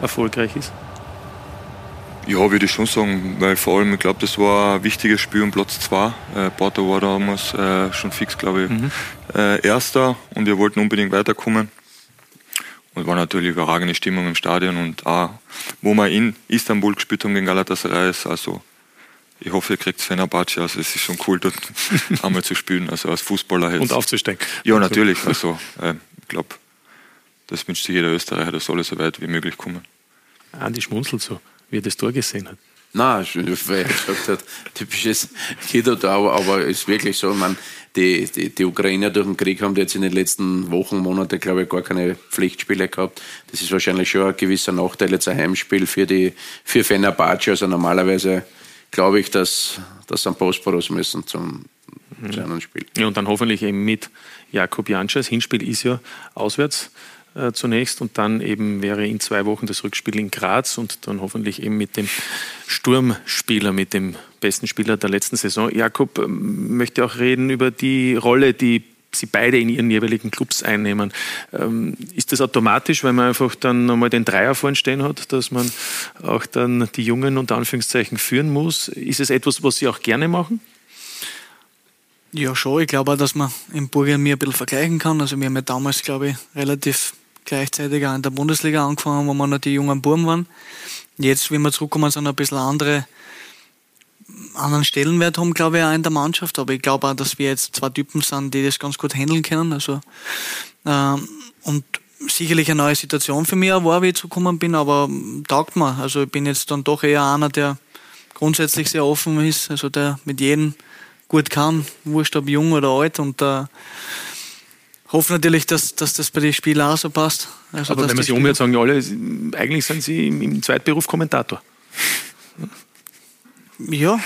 erfolgreich ist? Ja, würde ich schon sagen, weil vor allem, ich glaube, das war ein wichtiges Spiel um Platz 2. Äh, Porto war damals äh, schon fix, glaube ich, mhm. äh, Erster und wir wollten unbedingt weiterkommen. Und war natürlich überragende Stimmung im Stadion und auch, wo wir in Istanbul gespielt haben gegen Galatasaray, ist also ich hoffe, ihr kriegt Fenerbahce. Also es ist schon cool, dort einmal zu spielen, also als Fußballer. Jetzt. Und aufzusteigen. Ja, natürlich. Also äh, ich glaube, das wünscht sich jeder Österreicher, das soll so weit wie möglich kommen. Andi schmunzelt so, wie er das Tor gesehen hat. Nein, weil er gesagt hat, typisches Kido da, aber, aber es ist wirklich so, man, die, die, die Ukrainer durch den Krieg haben jetzt in den letzten Wochen, Monaten, glaube ich, gar keine Pflichtspiele gehabt. Das ist wahrscheinlich schon ein gewisser Nachteil, jetzt ein Heimspiel für die, für Fenerbahce. Also normalerweise glaube ich, dass, dass am Bosporus müssen zum, mhm. zu einem Spiel. Ja, und dann hoffentlich eben mit Jakob Janscha. Das Hinspiel ist ja auswärts äh, zunächst und dann eben wäre in zwei Wochen das Rückspiel in Graz und dann hoffentlich eben mit dem Sturmspieler, mit dem besten Spieler der letzten Saison. Jakob ähm, möchte auch reden über die Rolle, die sie beide in ihren jeweiligen Clubs einnehmen. Ähm, ist das automatisch, weil man einfach dann nochmal den Dreier vorne stehen hat, dass man auch dann die Jungen unter Anführungszeichen führen muss? Ist es etwas, was Sie auch gerne machen? Ja, schon. Ich glaube auch, dass man im Burgen mir ein bisschen vergleichen kann. Also wir haben ja damals, glaube ich, relativ gleichzeitig auch in der Bundesliga angefangen, wo wir noch die jungen Buben waren. Jetzt, wenn wir zurückkommen, sind ein bisschen andere anderen Stellenwert haben, glaube ich, auch in der Mannschaft. Aber ich glaube auch, dass wir jetzt zwei Typen sind, die das ganz gut handeln können. Also, ähm, und sicherlich eine neue Situation für mich war, wie ich zugekommen bin, aber taugt mir. Also ich bin jetzt dann doch eher einer, der grundsätzlich sehr offen ist, also der mit jedem gut kann, wurscht ob jung oder alt und äh, hoffe natürlich, dass, dass das bei den Spielern auch so passt. Also, aber wenn man sich umhört, sagen alle, eigentlich sind sie im, im Zweitberuf Kommentator. Ja,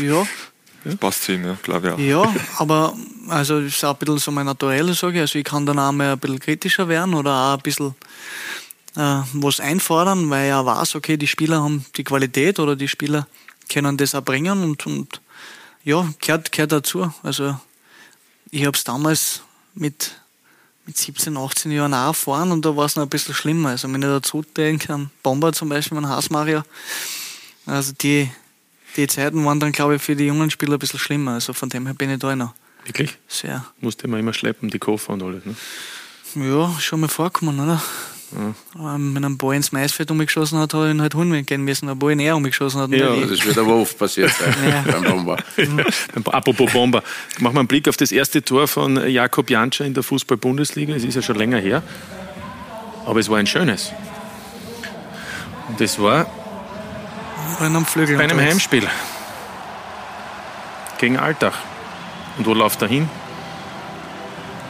ja. Das passt zu ihm, ja, glaube ich auch. Ja, aber also ist auch ein bisschen so mein Naturell, sage ich. Also ich kann dann auch mal ein bisschen kritischer werden oder auch ein bisschen äh, was einfordern, weil auch weiß, okay, die Spieler haben die Qualität oder die Spieler können das auch bringen und, und ja, gehört, gehört dazu. Also ich habe es damals mit, mit 17, 18 Jahren auch erfahren und da war es noch ein bisschen schlimmer. Also wenn ich dazu denke an Bomber zum Beispiel, an Haasmaria, also die die Zeiten waren dann, glaube ich, für die jungen Spieler ein bisschen schlimmer. Also von dem her bin ich da noch. Wirklich? Sehr. Musste man immer schleppen, die Koffer und alles, ne? Ja, schon mal vorkommen, oder? Ja. Wenn ein Ball ins Maisfeld umgeschossen hat, hat er ihn halt holen gehen müssen. Ein Ball näher umgeschossen hat. Ja, das wird aber oft passiert sein ja. beim Bomber. Apropos Bomber. Machen wir einen Blick auf das erste Tor von Jakob Janscher in der Fußball-Bundesliga. Es ist ja schon länger her. Aber es war ein schönes. Und das war bei einem Flügel. Bei einem Heimspiel. Gegen Altach. Und wo läuft er hin?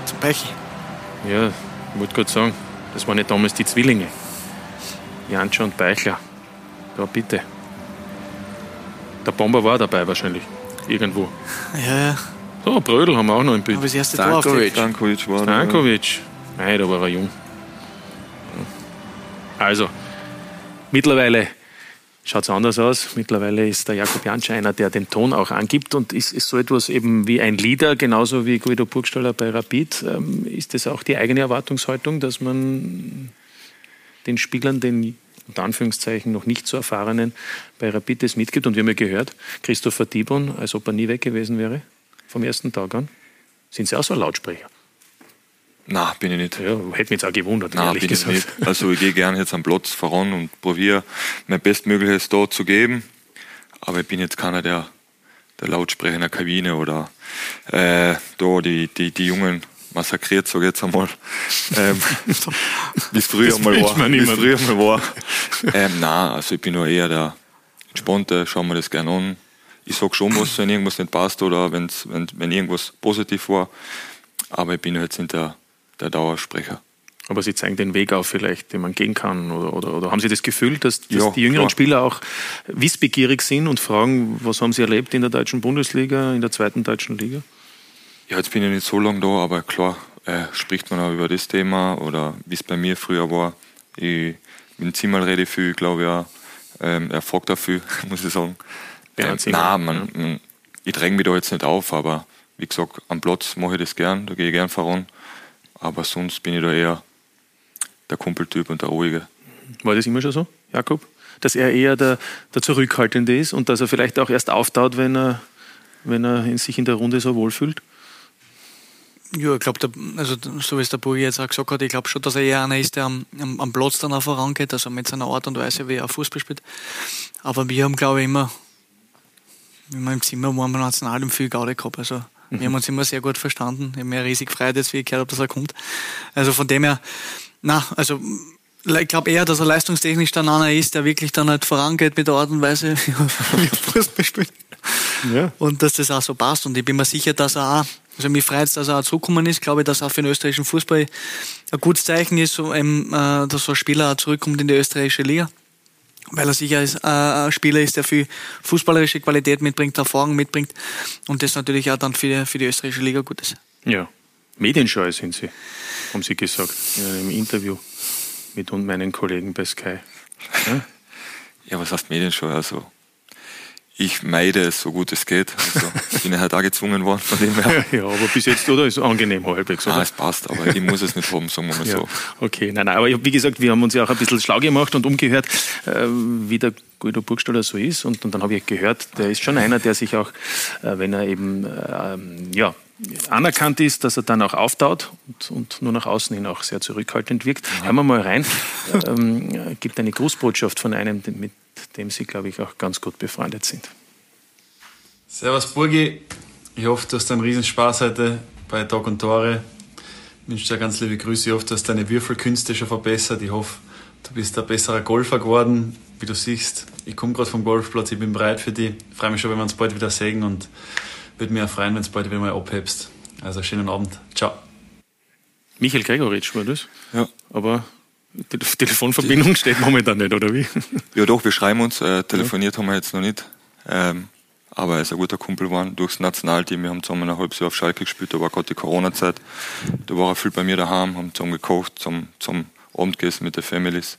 Zum Beichel. Ja, ich wollte gerade sagen, das waren nicht damals die Zwillinge. Janscha und Beichler. Da bitte. Der Bomber war dabei wahrscheinlich. Irgendwo. Ja, ja. So, Brödel haben wir auch noch im Bild. Aber das erste Stankovic. Stankovic war Stankovic. Nein, da war er jung. Also, mittlerweile schaut es anders aus. Mittlerweile ist der Jakob Janscher einer, der den Ton auch angibt und ist, ist so etwas eben wie ein Leader, genauso wie Guido Burgstaller bei Rapid. Ähm, ist das auch die eigene Erwartungshaltung, dass man den Spielern, den unter Anführungszeichen noch nicht so erfahrenen bei Rapid das mitgibt? Und wir haben ja gehört, Christopher Dibon, als ob er nie weg gewesen wäre, vom ersten Tag an. Sind Sie auch so ein Lautsprecher? Na, bin ich nicht. Ja, hätte mich jetzt auch gewundert, Nein, ehrlich bin gesagt. Ich nicht. Also ich gehe gerne jetzt am Platz voran und probiere mein Bestmögliches dort zu geben. Aber ich bin jetzt keiner, der, der Lautsprecher in der Kabine oder äh, da die, die, die Jungen massakriert, sage ich jetzt einmal. Ähm, wie es früher, mal war. früher mal war. Ähm, nein, also ich bin nur eher der Entspannte, schauen wir das gerne an. Ich sage schon was, wenn irgendwas nicht passt oder wenn's, wenn, wenn irgendwas positiv war. Aber ich bin jetzt nicht der der Dauersprecher. Aber Sie zeigen den Weg auf vielleicht, den man gehen kann. Oder, oder, oder haben Sie das Gefühl, dass, dass Ja, die jüngeren klar. Spieler auch wissbegierig sind und fragen, was haben sie erlebt in der deutschen Bundesliga, in der zweiten deutschen Liga? Ja, jetzt bin ich nicht so lange da, aber klar äh, spricht man auch über das Thema oder wie es bei mir früher war. Ich, dem Zimmer rede ich viel, ich glaube ja. Ähm, er fragt auch viel, muss ich sagen. Ähm, nein, man, man, ich dränge mich da jetzt nicht auf, aber wie gesagt, am Platz mache ich das gern, da gehe ich gern voran. Aber sonst bin ich da eher der Kumpeltyp und der Ruhige. War das immer schon so, Jakob? Dass er eher der, der Zurückhaltende ist und dass er vielleicht auch erst auftaut, wenn er, wenn er in sich in der Runde so wohlfühlt? Ja, ich glaube, also so wie es der Burgi jetzt auch gesagt hat, ich glaube schon, dass er eher einer ist, der am, am, am Platz dann auch vorangeht, also mit seiner Art und Weise, wie er Fußball spielt. Aber wir haben, glaube ich, immer, wenn wir im Zimmer waren, beim Nationalteam viel Gaude gehabt. Also wir haben uns immer sehr gut verstanden. Ich habe mir riesig gefreut, jetzt, wie ich gehört habe, dass er kommt. Also von dem her, na, also ich glaube eher, dass er leistungstechnisch dann einer ist, der wirklich dann halt vorangeht mit der Art und Weise, wie er Fußball spielt. Ja. Und dass das auch so passt. Und ich bin mir sicher, dass er auch, also mich freut es, dass er auch zurückgekommen ist. Ich glaube, dass auch für den österreichischen Fußball ein gutes Zeichen ist, so, ähm, äh, dass so ein Spieler auch zurückkommt in die österreichische Liga. Weil er sicher ist, äh, ein Spieler ist, der viel fußballerische Qualität mitbringt, Erfahrung mitbringt. Und das natürlich auch dann für die, für die österreichische Liga gut ist. Ja. Medienscheu sind Sie, haben Sie gesagt, ja, im Interview mit und meinen Kollegen bei Sky. Ja? Ja, was heißt Medienschau? Also, ich meide es so gut es geht. Also, bin ich halt auch gezwungen worden von dem her. ja, aber bis jetzt, oder? Ist angenehm halbwegs, oder? Ah, es passt, aber ich muss es nicht haben, sagen wir mal Ja, so. okay, nein, nein, aber wie gesagt, wir haben uns ja auch ein bisschen schlau gemacht und umgehört, äh, wie der Guido Burgstaller so ist. Und, und dann habe ich gehört, der ist schon einer, der sich auch, äh, wenn er eben ähm, ja, anerkannt ist, dass er dann auch auftaut und, und nur nach außen hin auch sehr zurückhaltend wirkt. Hören wir mal rein. ähm, gibt eine Grußbotschaft von einem, mit dem Sie, glaube ich, auch ganz gut befreundet sind. Servus Burgi, ich hoffe, du hast einen Riesenspaß heute bei Tag und Tore. Ich wünsche dir ganz liebe Grüße. Ich hoffe, du hast deine Würfelkünste schon verbessert. Ich hoffe, du bist ein besserer Golfer geworden. Wie du siehst, ich komme gerade vom Golfplatz, ich bin bereit für dich. Ich freue mich schon, wenn wir uns bald wieder sehen und würde mich auch freuen, wenn du bald wieder mal abhebst. Also schönen Abend. Ciao. Michael Gregoritsch war das? Ja. Aber die Telefonverbindung steht momentan nicht, oder wie? Ja, doch, wir schreiben uns. Äh, telefoniert haben wir jetzt noch nicht. Ähm, aber er ist ein guter Kumpel geworden durchs Nationalteam. Wir haben zusammen ein halbes Jahr auf Schalke gespielt. Da war gerade die Corona-Zeit. Da war er viel bei mir daheim, haben zusammen gekocht, zum, zum Abendessen mit den Families.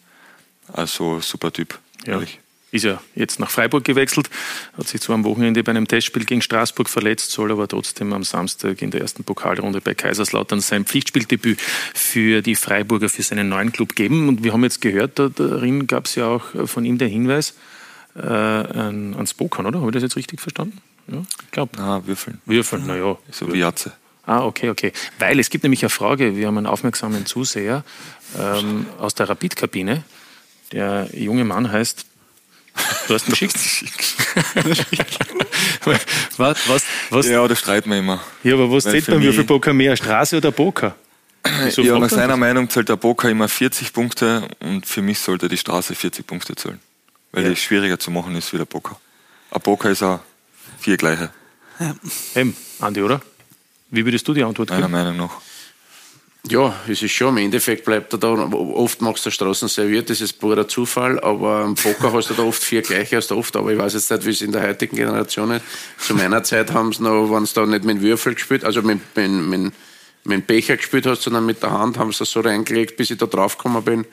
Also super Typ. Ja. ehrlich. Ist ja jetzt nach Freiburg gewechselt, hat sich zwar am Wochenende bei einem Testspiel gegen Straßburg verletzt, soll aber trotzdem am Samstag in der ersten Pokalrunde bei Kaiserslautern sein Pflichtspieldebüt für die Freiburger, für seinen neuen Club geben. Und wir haben jetzt gehört, da- darin gab es ja auch von ihm der Hinweis äh, an, ans Pokern, oder? Habe ich das jetzt richtig verstanden? Ja, ich glaube. Na, Würfeln. Würfeln, naja. So wie Jatze. Ah, okay, okay. Weil es gibt nämlich eine Frage, wir haben einen aufmerksamen Zuseher ähm, aus der Rapid-Kabine. Der junge Mann heißt Du hast ihn geschickt? was, was, was? Ja, da streiten wir immer. Ja, aber was zählt für beim mich- Würfelpoker mehr, Straße oder Poker? Wieso ja, nach er seiner das? Meinung zählt der Poker immer 40 Punkte und für mich sollte die Straße 40 Punkte zählen. Weil Ja. die schwieriger zu machen ist wie der Poker. Ein Poker ist auch vier gleiche. Eben, Andi, oder? Wie würdest du die Antwort Meiner geben? Meinung nach. Ja, es ist schon, im Endeffekt bleibt er da, oft magst du Straßen serviert, das ist purer Zufall, aber am Poker hast du da oft vier gleiche, hast du oft, aber ich weiß jetzt nicht, wie es in der heutigen Generation ist. Zu meiner Zeit haben sie noch, wenn es da nicht mit Würfel gespielt, also mit, mit, mit, mit dem Becher gespielt hast, sondern mit der Hand haben sie das so reingelegt, bis ich da drauf gekommen bin,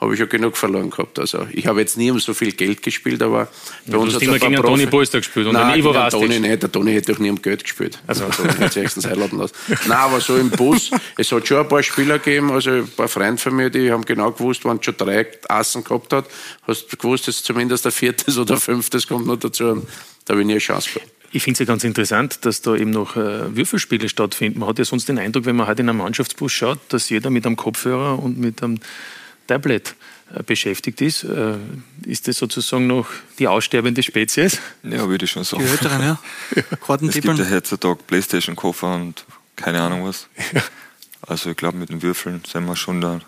habe ich ja genug verloren gehabt. Also ich habe jetzt nie um so viel Geld gespielt, aber bei du uns hat's immer gegen Profi- Toni Polster gespielt und Nein, Ivo Rastic. Toni nicht. Der Toni hätte doch nie um Geld gespielt. Also. Der hätte sich erstens einladen lassen. Nein, aber so im Bus, es hat schon ein paar Spieler gegeben, also ein paar Freunde von mir, die haben genau gewusst, wenn du schon drei Assen gehabt hat, hast du gewusst, dass zumindest ein viertes oder fünftes kommt noch dazu. Und da habe ich nie eine Chance gehabt. Ich finde es ja ganz interessant, dass da eben noch äh, Würfelspiele stattfinden. Man hat ja sonst den Eindruck, wenn man heute in einem Mannschaftsbus schaut, dass jeder mit einem Kopfhörer und mit einem Tablet äh, beschäftigt ist. Äh, ist das sozusagen noch die aussterbende Spezies? Ja, würde ich schon sagen. Die Älteren, ja. Es gibt ja heutzutage Playstation-Koffer und keine Ahnung was. Also ich glaube, mit den Würfeln sind wir schon da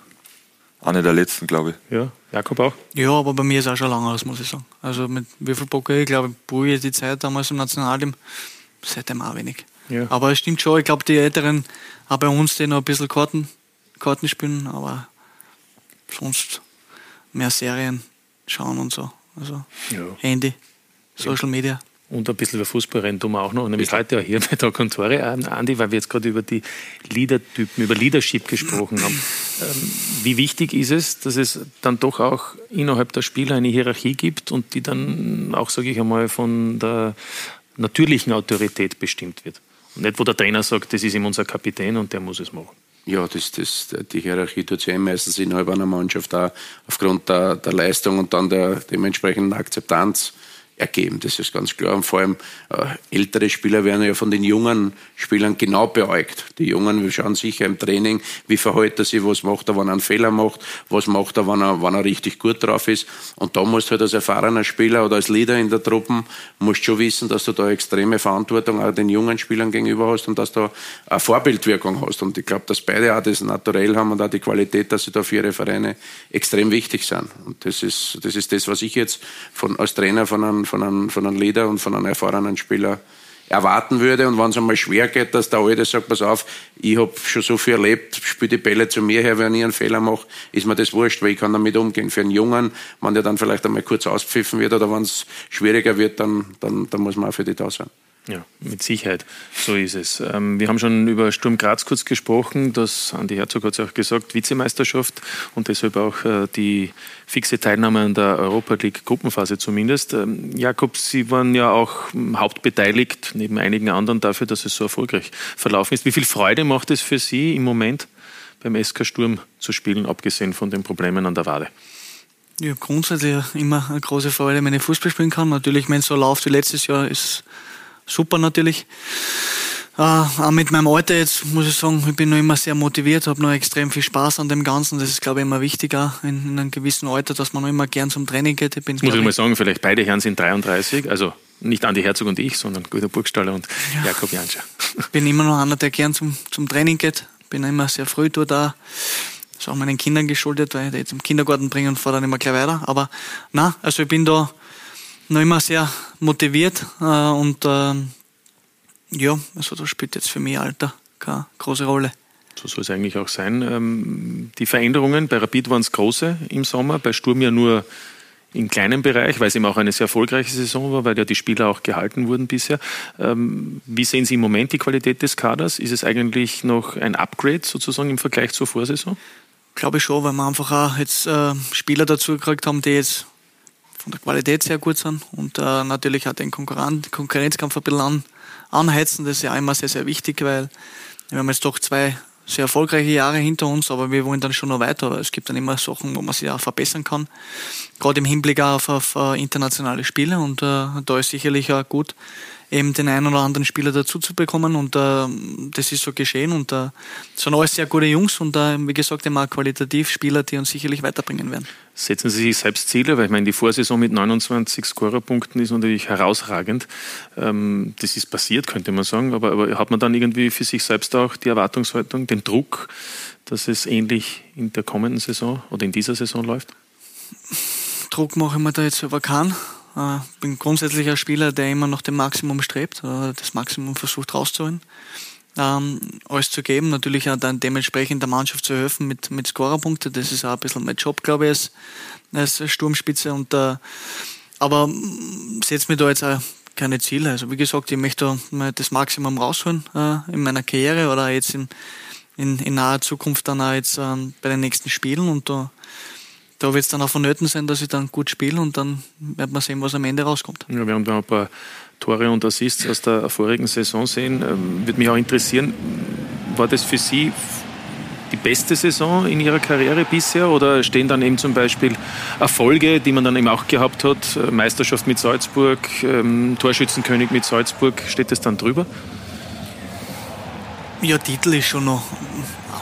eine der letzten, glaube ich. Ja, Jakob auch? Ja, aber bei mir ist auch schon lange aus, muss ich sagen. Also mit Würfelpoker, ich glaube, Brühe die Zeit damals im Nationalteam, seitdem auch wenig. Ja. Aber es stimmt schon, ich glaube, die Älteren, auch bei uns, die noch ein bisschen Karten, Karten spielen, aber sonst mehr Serien schauen und so. Also Ja. Handy, Social Media. Und ein bisschen über Fußball reden tun wir auch noch. Nämlich heute auch hier bei Tag und Tore, ähm, Andi, weil wir jetzt gerade über die Leadertypen, über Leadership gesprochen haben. Ähm, wie wichtig ist es, dass es dann doch auch innerhalb der Spieler eine Hierarchie gibt und die dann auch, sage ich einmal, von der natürlichen Autorität bestimmt wird? Und nicht, wo der Trainer sagt, das ist ihm unser Kapitän und der muss es machen. Ja, das, das, die Hierarchie tut sich ja meistens innerhalb einer Mannschaft auch aufgrund der, der Leistung und dann der dementsprechenden Akzeptanz ergeben. Das ist ganz klar. Und vor allem äh, ältere Spieler werden ja von den jungen Spielern genau beäugt. Die Jungen schauen sicher im Training, wie verhält er sich, was macht er, wenn er einen Fehler macht, was macht er, wenn er, wenn er richtig gut drauf ist. Und da musst du halt als erfahrener Spieler oder als Leader in der Truppe, musst schon wissen, dass du da extreme Verantwortung auch den jungen Spielern gegenüber hast und dass du eine Vorbildwirkung hast. Und ich glaube, dass beide auch das Naturell haben und auch die Qualität, dass sie da für ihre Vereine extrem wichtig sind. Und das ist das, ist das was ich jetzt von, als Trainer von einem, von, einem, von einem Leader und von einem erfahrenen Spieler erwarten würde. Und wenn es einmal schwer geht, dass der Alte sagt, pass auf, ich habe schon so viel erlebt, spiel die Bälle zu mir her, wenn ich einen Fehler mache, ist mir das wurscht, weil ich kann damit umgehen. Für einen Jungen, wenn der dann vielleicht einmal kurz auspfiffen wird oder wenn es schwieriger wird, dann, dann, dann muss man auch für die da sein. Ja, mit Sicherheit. So ist es. Ähm, wir haben schon über Sturm Graz kurz gesprochen. Das, Andi Herzog hat es auch gesagt, Vizemeisterschaft und deshalb auch äh, die fixe Teilnahme an der Europa League Gruppenphase zumindest. Ähm, Jakob, Sie waren ja auch ähm, hauptbeteiligt, neben einigen anderen, dafür, dass es so erfolgreich verlaufen ist. Wie viel Freude macht es für Sie im Moment beim SK Sturm zu spielen, abgesehen von den Problemen an der Wade? Ich habe grundsätzlich immer eine große Freude, wenn ich Fußball spielen kann. Natürlich, wenn es so läuft wie letztes Jahr, ist super natürlich. Äh, auch mit meinem Alter jetzt muss ich sagen, ich bin noch immer sehr motiviert, habe noch extrem viel Spaß an dem Ganzen. Das ist, glaube ich, immer wichtiger in, in einem gewissen Alter, dass man noch immer gern zum Training geht. Ich bin, Muss ich mal sagen, vielleicht beide Herren sind 33, also nicht Andi Herzog und ich, sondern Guido Burgstaller und Jakob Janscher. Ich bin immer noch einer, der gern zum, zum Training geht. Bin immer sehr früh dort da. Das ist auch meinen Kindern geschuldet, weil ich die jetzt im Kindergarten bringe und fahre dann immer gleich weiter. Aber na, also ich bin da noch immer sehr motiviert äh, und äh, ja, also da spielt jetzt für mich Alter keine große Rolle. So soll es eigentlich auch sein. Ähm, die Veränderungen bei Rapid waren es große im Sommer, bei Sturm ja nur im kleinen Bereich, weil es eben auch eine sehr erfolgreiche Saison war, weil ja die Spieler auch gehalten wurden bisher. Ähm, wie sehen Sie im Moment die Qualität des Kaders? Ist es eigentlich noch ein Upgrade sozusagen im Vergleich zur Vorsaison? Glaube ich schon, weil wir einfach auch jetzt äh, Spieler dazu gekriegt haben, die jetzt von der Qualität sehr gut sind und äh, natürlich auch den Konkurren Konkurrenzkampf ein bisschen an, anheizen. Das ist ja immer sehr, sehr wichtig, weil wir haben jetzt doch zwei sehr erfolgreiche Jahre hinter uns, aber wir wollen dann schon noch weiter. Es gibt dann immer Sachen, wo man sich auch verbessern kann. Gerade im Hinblick auf, auf uh, internationale Spiele und uh, da ist sicherlich auch gut, eben den einen oder anderen Spieler dazu zu bekommen und uh, das ist so geschehen und uh, sind alles sehr gute Jungs und uh, wie gesagt immer qualitativ Spieler, die uns sicherlich weiterbringen werden. Setzen Sie sich selbst Ziele, weil ich meine, die Vorsaison mit 29 Scorerpunkten ist natürlich herausragend. Ähm, das ist passiert, könnte man sagen, aber, aber hat man dann irgendwie für sich selbst auch die Erwartungshaltung, den Druck, dass es ähnlich in der kommenden Saison oder in dieser Saison läuft? Druck mache ich mir da jetzt aber keinen. Ich bin grundsätzlich ein Spieler, der immer nach dem Maximum strebt, oder das Maximum versucht rauszuholen. Ähm, alles zu geben, natürlich auch dann dementsprechend der Mannschaft zu helfen mit, mit Scorerpunkten. Das ist auch ein bisschen mein Job, glaube ich, als, als Sturmspitze. Und, äh, aber setze mir da jetzt auch keine Ziele. Also wie gesagt, ich möchte da das Maximum rausholen äh, in meiner Karriere oder jetzt in, in, in naher Zukunft dann auch jetzt äh, bei den nächsten Spielen und da da wird es dann auch vonnöten sein, dass ich dann gut spiele und dann wird man sehen, was am Ende rauskommt. Ja, wir haben da ein paar Tore und Assists aus der vorigen Saison sehen. Ähm, würde mich auch interessieren, war das für Sie die beste Saison in Ihrer Karriere bisher oder stehen dann eben zum Beispiel Erfolge, die man dann eben auch gehabt hat, Meisterschaft mit Salzburg, ähm, Torschützenkönig mit Salzburg, steht das dann drüber? Ja, Titel ist schon noch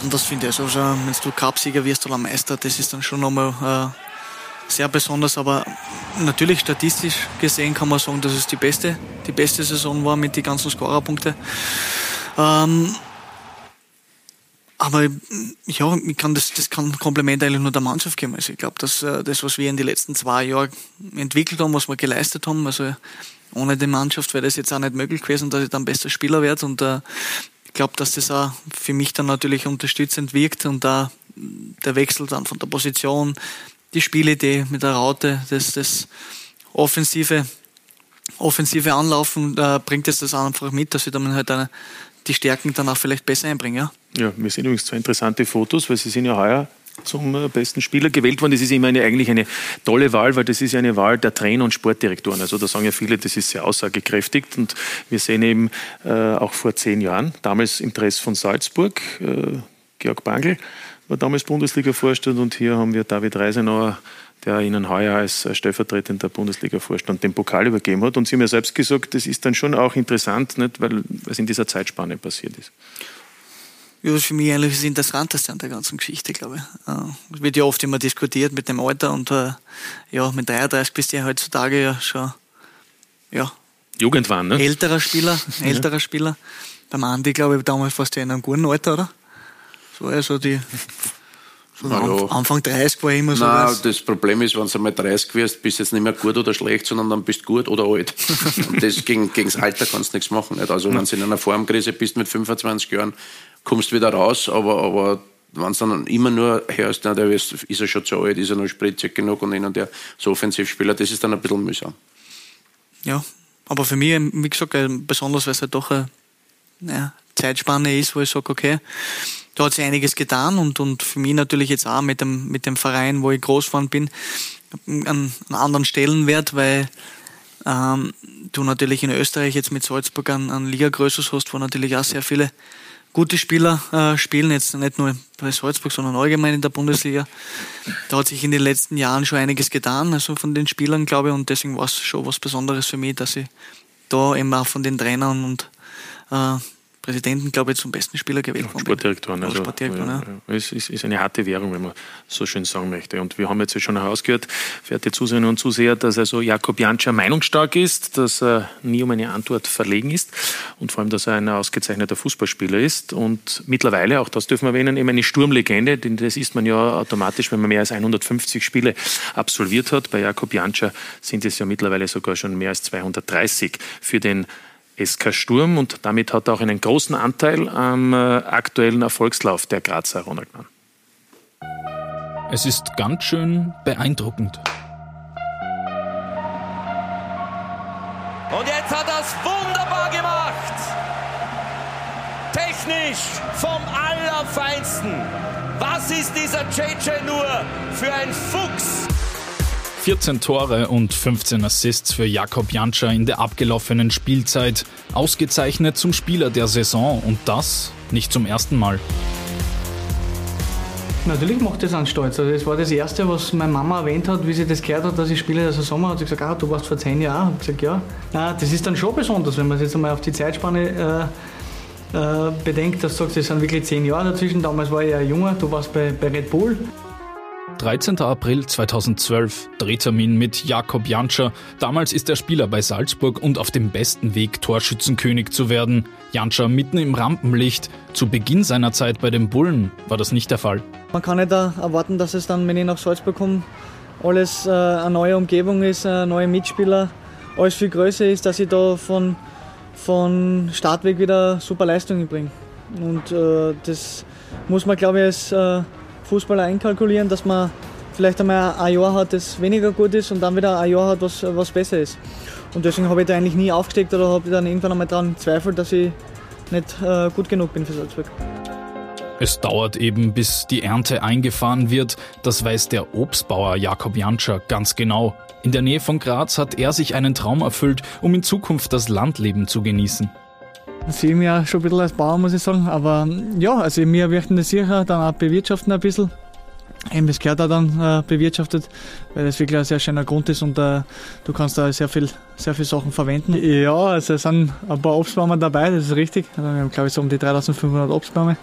anders, finde ich. Also, wenn du Cupsieger wirst oder Meister, das ist dann schon nochmal äh, sehr besonders. Aber natürlich statistisch gesehen kann man sagen, dass es die beste, die beste Saison war mit den ganzen Scorerpunkten. Ähm, aber ja, ich kann das, das kann Kompliment eigentlich nur der Mannschaft geben. Also ich glaube, dass äh, das, was wir in den letzten zwei Jahren entwickelt haben, was wir geleistet haben, also ohne die Mannschaft wäre das jetzt auch nicht möglich gewesen, dass ich dann bester Spieler werde. Und äh, ich glaube, dass das auch für mich dann natürlich unterstützend wirkt und da der Wechsel dann von der Position, die Spielidee mit der Raute, das, das offensive, offensive Anlaufen, da bringt es das einfach mit, dass sie dann halt eine, die Stärken dann auch vielleicht besser einbringen. Ja, ja wir sehen übrigens zwei interessante Fotos, weil sie sind ja heuer zum äh, besten Spieler gewählt worden. Das ist immer eine, eigentlich eine tolle Wahl, weil das ist ja eine Wahl der Trainer und Sportdirektoren. Also da sagen ja viele, das ist sehr aussagekräftig. Und wir sehen eben äh, auch vor zehn Jahren, damals im Dress von Salzburg, äh, Georg Bangl war damals Bundesliga-Vorstand und hier haben wir David Reisenauer, der Ihnen heuer als stellvertretender Bundesliga-Vorstand den Pokal übergeben hat. Und Sie haben ja selbst gesagt, das ist dann schon auch interessant, nicht, weil es in dieser Zeitspanne passiert ist. Ja, das ist für mich eigentlich das Interessanteste an der ganzen Geschichte, glaube ich. Es wird ja oft immer diskutiert mit dem Alter und äh, ja, mit 33 bist du ja heutzutage ja schon ja, Jugendwahn, ne? Älterer Spieler, älterer ja. Spieler. Beim Andi, glaube ich, damals fast ja in einem guten Alter, oder? So also die so ja. Anfang 30 war immer so. Nein, das Problem ist, wenn du einmal 30 wirst, bist du jetzt nicht mehr gut oder schlecht, sondern dann bist du gut oder alt. Und das, gegen, gegen das Alter kannst du nichts machen. Nicht? Also, wenn du in einer Formkrise bist mit 25 Jahren, kommst du wieder raus, aber, aber wenn es dann immer nur hörst, na, der ist, ist er schon zu alt, ist er noch spritzig genug und einer der so Offensivspieler, das ist dann ein bisschen mühsam. Ja, aber für mich, wie gesagt, besonders, weil es halt doch eine ja, Zeitspanne ist, wo ich sage, okay, da hat sich einiges getan und, und für mich natürlich jetzt auch mit dem, mit dem Verein, wo ich groß geworden bin, einen, einen anderen Stellenwert, weil ähm, du natürlich in Österreich jetzt mit Salzburg einen, einen Liga-Größes hast, wo natürlich auch sehr viele gute Spieler äh, spielen, jetzt nicht nur bei Salzburg, sondern allgemein in der Bundesliga. Da hat sich in den letzten Jahren schon einiges getan, also von den Spielern, glaube ich, und deswegen war es schon was Besonderes für mich, dass ich da eben auch von den Trainern und äh, Präsidenten, glaube ich, zum besten Spieler gewählt worden. Sportdirektoren. Also, Sportdirektoren ja, ja. Es ist, ist, eine harte Währung, wenn man so schön sagen möchte. Und wir haben jetzt schon herausgehört, verehrte Zuseherinnen und Zuseher, dass also Jakob Janscher meinungsstark ist, dass er nie um eine Antwort verlegen ist und vor allem, dass er ein ausgezeichneter Fußballspieler ist und mittlerweile, auch das dürfen wir erwähnen, eben eine Sturmlegende, denn das ist man ja automatisch, wenn man mehr als 150 Spiele absolviert hat. Bei Jakob Janscher sind es ja mittlerweile sogar schon mehr als 230 für den SK Sturm und damit hat er auch einen großen Anteil am äh, aktuellen Erfolgslauf der Grazer Ronald Mann. Es ist ganz schön beeindruckend. Und jetzt hat er es wunderbar gemacht. Technisch vom Allerfeinsten. Was ist dieser JJ nur für ein Fuchs? 14 Tore und 15 Assists für Jakob Janscher in der abgelaufenen Spielzeit. Ausgezeichnet zum Spieler der Saison und das nicht zum ersten Mal. Natürlich macht das einen stolz. Also das war das Erste, was meine Mama erwähnt hat, wie sie das gehört hat, dass ich Spieler der Saison war. Hat sie gesagt, ah, du warst vor zehn Jahren. Ich gesagt, ja. Na, das ist dann schon besonders, wenn man jetzt einmal auf die Zeitspanne äh, äh, bedenkt, dass du sagst, es sind wirklich zehn Jahre dazwischen. Damals war ich ja junger, du warst bei, bei Red Bull. 13. April 2012, Drehtermin mit Jakob Janscher. Damals ist er Spieler bei Salzburg und auf dem besten Weg, Torschützenkönig zu werden. Janscher mitten im Rampenlicht. Zu Beginn seiner Zeit bei den Bullen war das nicht der Fall. Man kann nicht erwarten, dass es dann, wenn ich nach Salzburg komme, alles äh, eine neue Umgebung ist, äh, neue Mitspieler, alles viel größer ist, dass ich da von, von Startweg wieder super Leistungen bringe. Und äh, das muss man, glaube ich, als äh, Fußballer einkalkulieren, dass man vielleicht einmal ein Jahr hat, das weniger gut ist und dann wieder ein Jahr hat, was, was besser ist. Und deswegen habe ich da eigentlich nie aufgesteckt oder habe dann irgendwann einmal daran zweifelt, dass ich nicht äh, gut genug bin für Salzburg. Es dauert eben, bis die Ernte eingefahren wird. Das weiß der Obstbauer Jakob Janscher ganz genau. In der Nähe von Graz hat er sich einen Traum erfüllt, um in Zukunft das Landleben zu genießen. Ich sehe mich auch schon ein bisschen als Bauer, muss ich sagen. Aber ja, also wir möchten das sicher dann auch bewirtschaften ein bisschen. Eben, das gehört auch dann äh, bewirtschaftet, weil das wirklich ein sehr schöner Grund ist und äh, du kannst da sehr viel, sehr viele Sachen verwenden. Ja, also es sind ein paar Obstbäume dabei, das ist richtig. Also wir haben, glaube ich, so um die 3500 Obstbäume.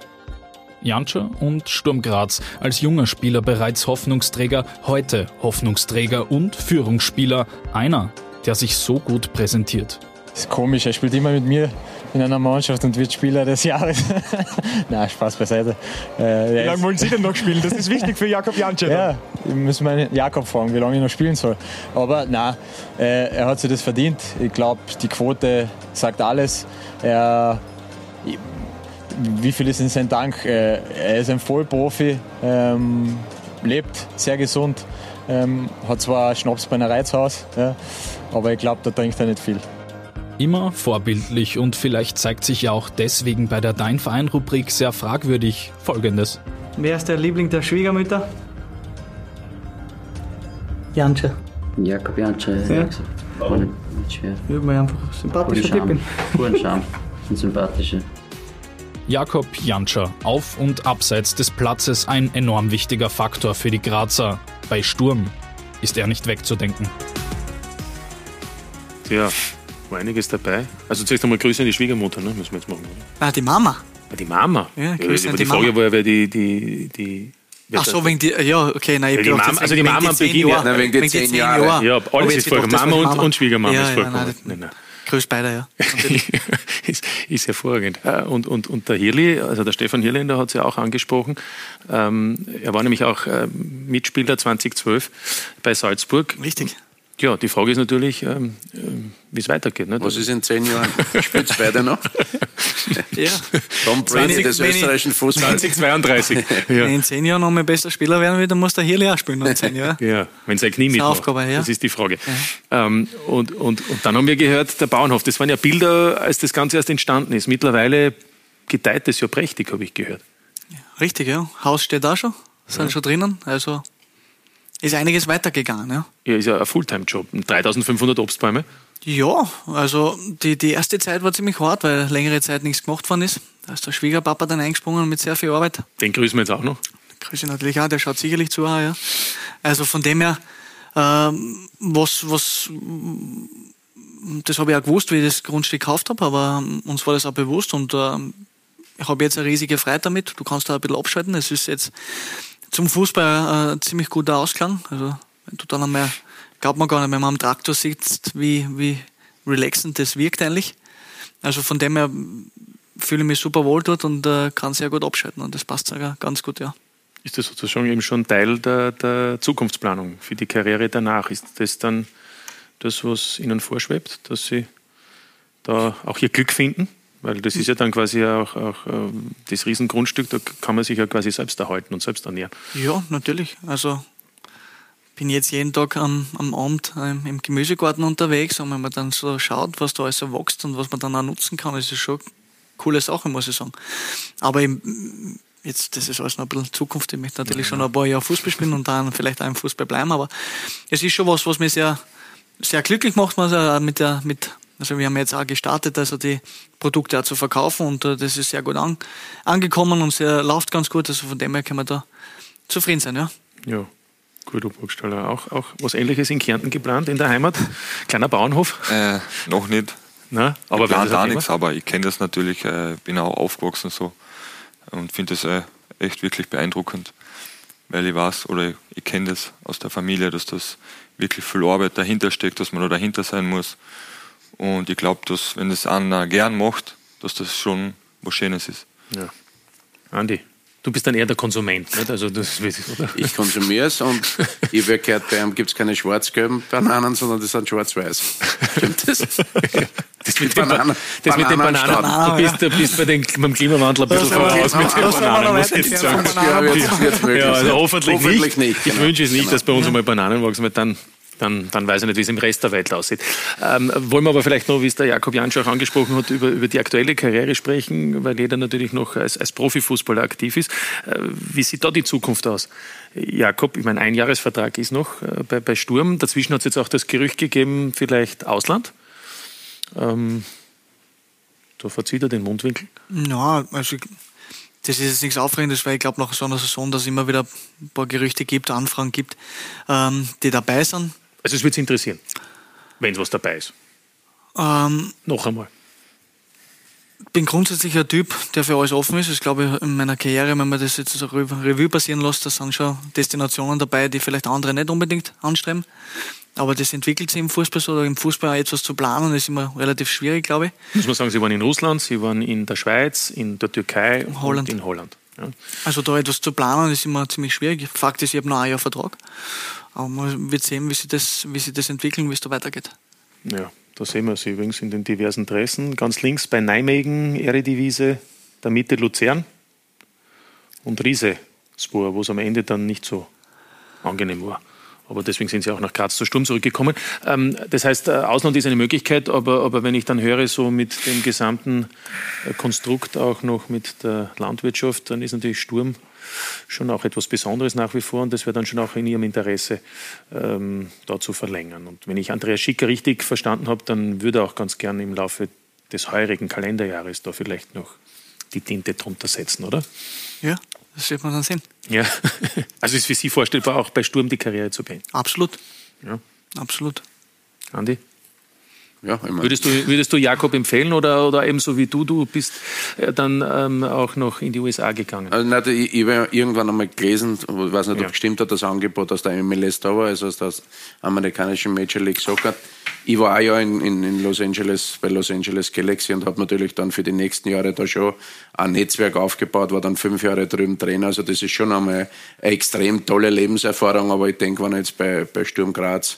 Janscher und Sturm Graz. Als junger Spieler bereits Hoffnungsträger, heute Hoffnungsträger und Führungsspieler. Einer, der sich so gut präsentiert. Das ist komisch, er spielt immer mit mir in einer Mannschaft und wird Spieler des Jahres. Nein, Spaß beiseite. Äh, wie lange wollen Sie denn noch spielen? Das ist wichtig für Jakob Janczek. Ja, ich muss meinen Jakob fragen, wie lange ich noch spielen soll. Aber nein, äh, er hat sich das verdient. Ich glaube, die Quote sagt alles. Er, wie viel ist in sein Dank? Äh, er ist ein Vollprofi, ähm, lebt sehr gesund, ähm, hat zwar Schnaps bei einer Reizhaus, ja, aber ich glaube, da trinkt er nicht viel. Immer vorbildlich und vielleicht zeigt sich ja auch deswegen bei der Dein Verein-Rubrik sehr fragwürdig Folgendes. Wer ist der Liebling der Schwiegermütter? Janče. Jakob Janče, Ja. schwer. Ich einfach sympathischer Typ bin. Guten Charme. Ein sympathischer. Jakob Janscher, auf und abseits des Platzes ein enorm wichtiger Faktor für die Grazer. Bei Sturm ist er nicht wegzudenken. Ja, war einiges dabei. Also zuerst einmal Grüße an die Schwiegermutter, ne? müssen wir jetzt machen. Oder? Ah, die Mama. Ah, Die Mama. Ja, Grüße aber an die die Frage Mama. war ja, wer die, die, die Ach so, wegen die, ja, okay, nein, ich Ja, die Mama- also die wegen Mama am zehn Beginn, ja. Nein, wegen die zehn Jahre. Jahren. Ja, alles ist vollkommen. Mama war und- und Schwiegermama ja, ist ja, vollkommen. nein, Nein, nein. Grüß beide, ja. ist, ist hervorragend. Äh, Und, und, und der Hirli, also der Stefan Hirländer hat es ja auch angesprochen. Ähm, er war nämlich auch ähm, Mitspieler 2012 bei Salzburg. Richtig. Ja, die Frage ist natürlich, ähm, ähm, wie es weitergeht. Nicht? Was ist in zehn Jahren? Spielt es beide noch? Ja. Tom Brady 20 des wenn ich- österreichischen Fußballs. 2032. Wenn Ja. ich in zehn Jahren noch mal bester Spieler werden will, dann muss der Hirli auch spielen in zehn Jahren. Ja, wenn sein Knie Das ist eine mitmacht. Aufgabe, ja. Das ist die Frage. Ähm, und, und, und dann haben wir gehört, der Bauernhof, das waren ja Bilder, als das Ganze erst entstanden ist. Mittlerweile gedeiht es ja prächtig, habe ich gehört. Richtig, ja. Haus steht da schon, sind Ja. schon drinnen. Also ist einiges weitergegangen, ja. Ja, ist ja ein Fulltime-Job. 3500 Obstbäume. Ja, also die, die erste Zeit war ziemlich hart, weil längere Zeit nichts gemacht worden ist. Da ist der Schwiegerpapa dann eingesprungen mit sehr viel Arbeit. Den grüßen wir jetzt auch noch. Grüße natürlich auch, der schaut sicherlich zu, ja. Also von dem her, ähm, was, was, das habe ich auch gewusst, wie ich das Grundstück gekauft habe, aber ähm, uns war das auch bewusst und ähm, ich habe jetzt eine riesige Freude damit. Du kannst da ein bisschen abschalten. Es ist jetzt zum Fußball äh, ein ziemlich guter Ausklang. Also wenn du dann einmal, glaubt man gar nicht, wenn man am Traktor sitzt, wie, wie relaxend das wirkt eigentlich. Also von dem her fühle ich mich super wohl dort und äh, kann sehr gut abschalten und das passt sogar ganz gut, ja. Ist das sozusagen eben schon Teil der, der Zukunftsplanung für die Karriere danach? Ist das dann das, was Ihnen vorschwebt, dass Sie da auch Ihr Glück finden? Weil das ist ja dann quasi auch, auch ähm, das Riesengrundstück, da kann man sich ja quasi selbst erhalten und selbst ernähren. Ja, natürlich. Also bin jetzt jeden Tag am, am Abend ähm, im Gemüsegarten unterwegs und wenn man dann so schaut, was da alles so wächst und was man dann auch nutzen kann, ist es schon eine coole Sache, muss ich sagen. Aber im, jetzt, das ist alles noch ein bisschen Zukunft. Ich möchte natürlich schon noch ein paar Jahre Fußball spielen und dann vielleicht auch im Fußball bleiben, aber es ist schon was, was mich sehr, sehr glücklich macht, man auch mit der, mit, also wir haben jetzt auch gestartet, also die Produkte auch zu verkaufen und äh, das ist sehr gut an, angekommen und sehr, läuft ganz gut, also von dem her können wir da zufrieden sein, ja. Ja, gut, Burgstaller. Auch, auch was Ähnliches in Kärnten geplant, in der Heimat? Kleiner Bauernhof? Äh, noch nicht. Na, aber da Thema? nichts, aber ich kenne das natürlich, äh, bin auch aufgewachsen so und finde das äh, echt wirklich beeindruckend, weil ich weiß oder ich, ich kenne das aus der Familie, dass das wirklich viel Arbeit dahinter steckt, dass man da dahinter sein muss. Und ich glaube, dass wenn das einer gern macht, dass das schon was Schönes ist. Ja. Andi, du bist dann eher der Konsument, nicht? Also das, oder? Ich konsumiere es und ich habe gehört, bei ihm gibt es keine schwarz-gelben Bananen, sondern die sind schwarz-weiß. Stimmt das? Das mit den Bananen. Das mit den Bananenstauden. Bananen. Du bist, du bist bei den, beim Klimawandel ein bisschen voraus mit den Bananen, muss ich jetzt sagen. Ja, also hoffentlich, Hoffentlich nicht. nicht, Ich wünsche es nicht, Genau. dass bei uns einmal Bananen wachsen, weil dann, dann, dann weiß ich nicht, wie es im Rest der Welt aussieht. Ähm, wollen wir aber vielleicht noch, wie es der Jakob Jansch auch angesprochen hat, über, über die aktuelle Karriere sprechen, weil jeder natürlich noch als, als Profifußballer aktiv ist. Äh, wie sieht da die Zukunft aus? Jakob, ich meine, ein Jahresvertrag ist noch äh, bei, bei Sturm. Dazwischen hat es jetzt auch das Gerücht gegeben, vielleicht Ausland. Ähm, da verzieht er den Mundwinkel. Ja, also das ist jetzt nichts Aufregendes, weil ich glaube nach so einer Saison, dass es immer wieder ein paar Gerüchte gibt, Anfragen gibt, ähm, die dabei sind. Also es würde interessieren, wenn was dabei ist. Ähm, Noch einmal. bin grundsätzlich ein Typ, der für alles offen ist. Ich glaube, in meiner Karriere, wenn man das jetzt so Rev- Revue passieren lässt, da sind schon Destinationen dabei, die vielleicht andere nicht unbedingt anstreben. Aber das entwickelt sich im Fußball so, oder im Fußball auch etwas zu planen, ist immer relativ schwierig, glaube ich. Muss man sagen, Sie waren in Russland, Sie waren in der Schweiz, in der Türkei Holland. und in Holland. Ja. Also da etwas zu planen, ist immer ziemlich schwierig. Fakt ist, ich habe noch ein Jahr Vertrag. Aber man wird sehen, wie sich das, wie sich das entwickelt und wie es da weitergeht. ja, da sehen wir Sie übrigens in den diversen Dressen. Ganz links bei Nijmegen, Eredivisie, der Mitte Luzern und Riese Spur, wo es am Ende dann nicht so angenehm war. Aber deswegen sind sie auch nach Graz zur Sturm zurückgekommen. Ähm, das heißt, äh, Ausland ist eine Möglichkeit, aber, aber wenn ich dann höre, so mit dem gesamten äh, Konstrukt auch noch mit der Landwirtschaft, dann ist natürlich Sturm schon auch etwas Besonderes nach wie vor und das wäre dann schon auch in ihrem Interesse, ähm, da zu verlängern. Und wenn ich Andreas Schicker richtig verstanden habe, dann würde er auch ganz gern im Laufe des heurigen Kalenderjahres da vielleicht noch die Tinte drunter setzen, oder? Ja, das wird man dann sehen. Ja, also ist für Sie vorstellbar, auch bei Sturm die Karriere zu beenden? Absolut. Ja. Absolut. Andi? Ja, ich mein, Würdest du, würdest du Jakob empfehlen oder, oder ebenso wie du, du bist äh, dann ähm, auch noch in die USA gegangen? Also, nein, ich, ich habe irgendwann einmal gelesen, ich weiß nicht, ob Ja. es gestimmt hat, das Angebot aus der MLS da war, also aus der amerikanischen Major League Soccer. Ich war ein Jahr in, in, in Los Angeles, bei Los Angeles Galaxy und habe natürlich dann für die nächsten Jahre da schon ein Netzwerk aufgebaut, war dann fünf Jahre drüben Trainer. Also das ist schon einmal eine extrem tolle Lebenserfahrung, aber ich denke, wenn er jetzt bei, bei Sturm Graz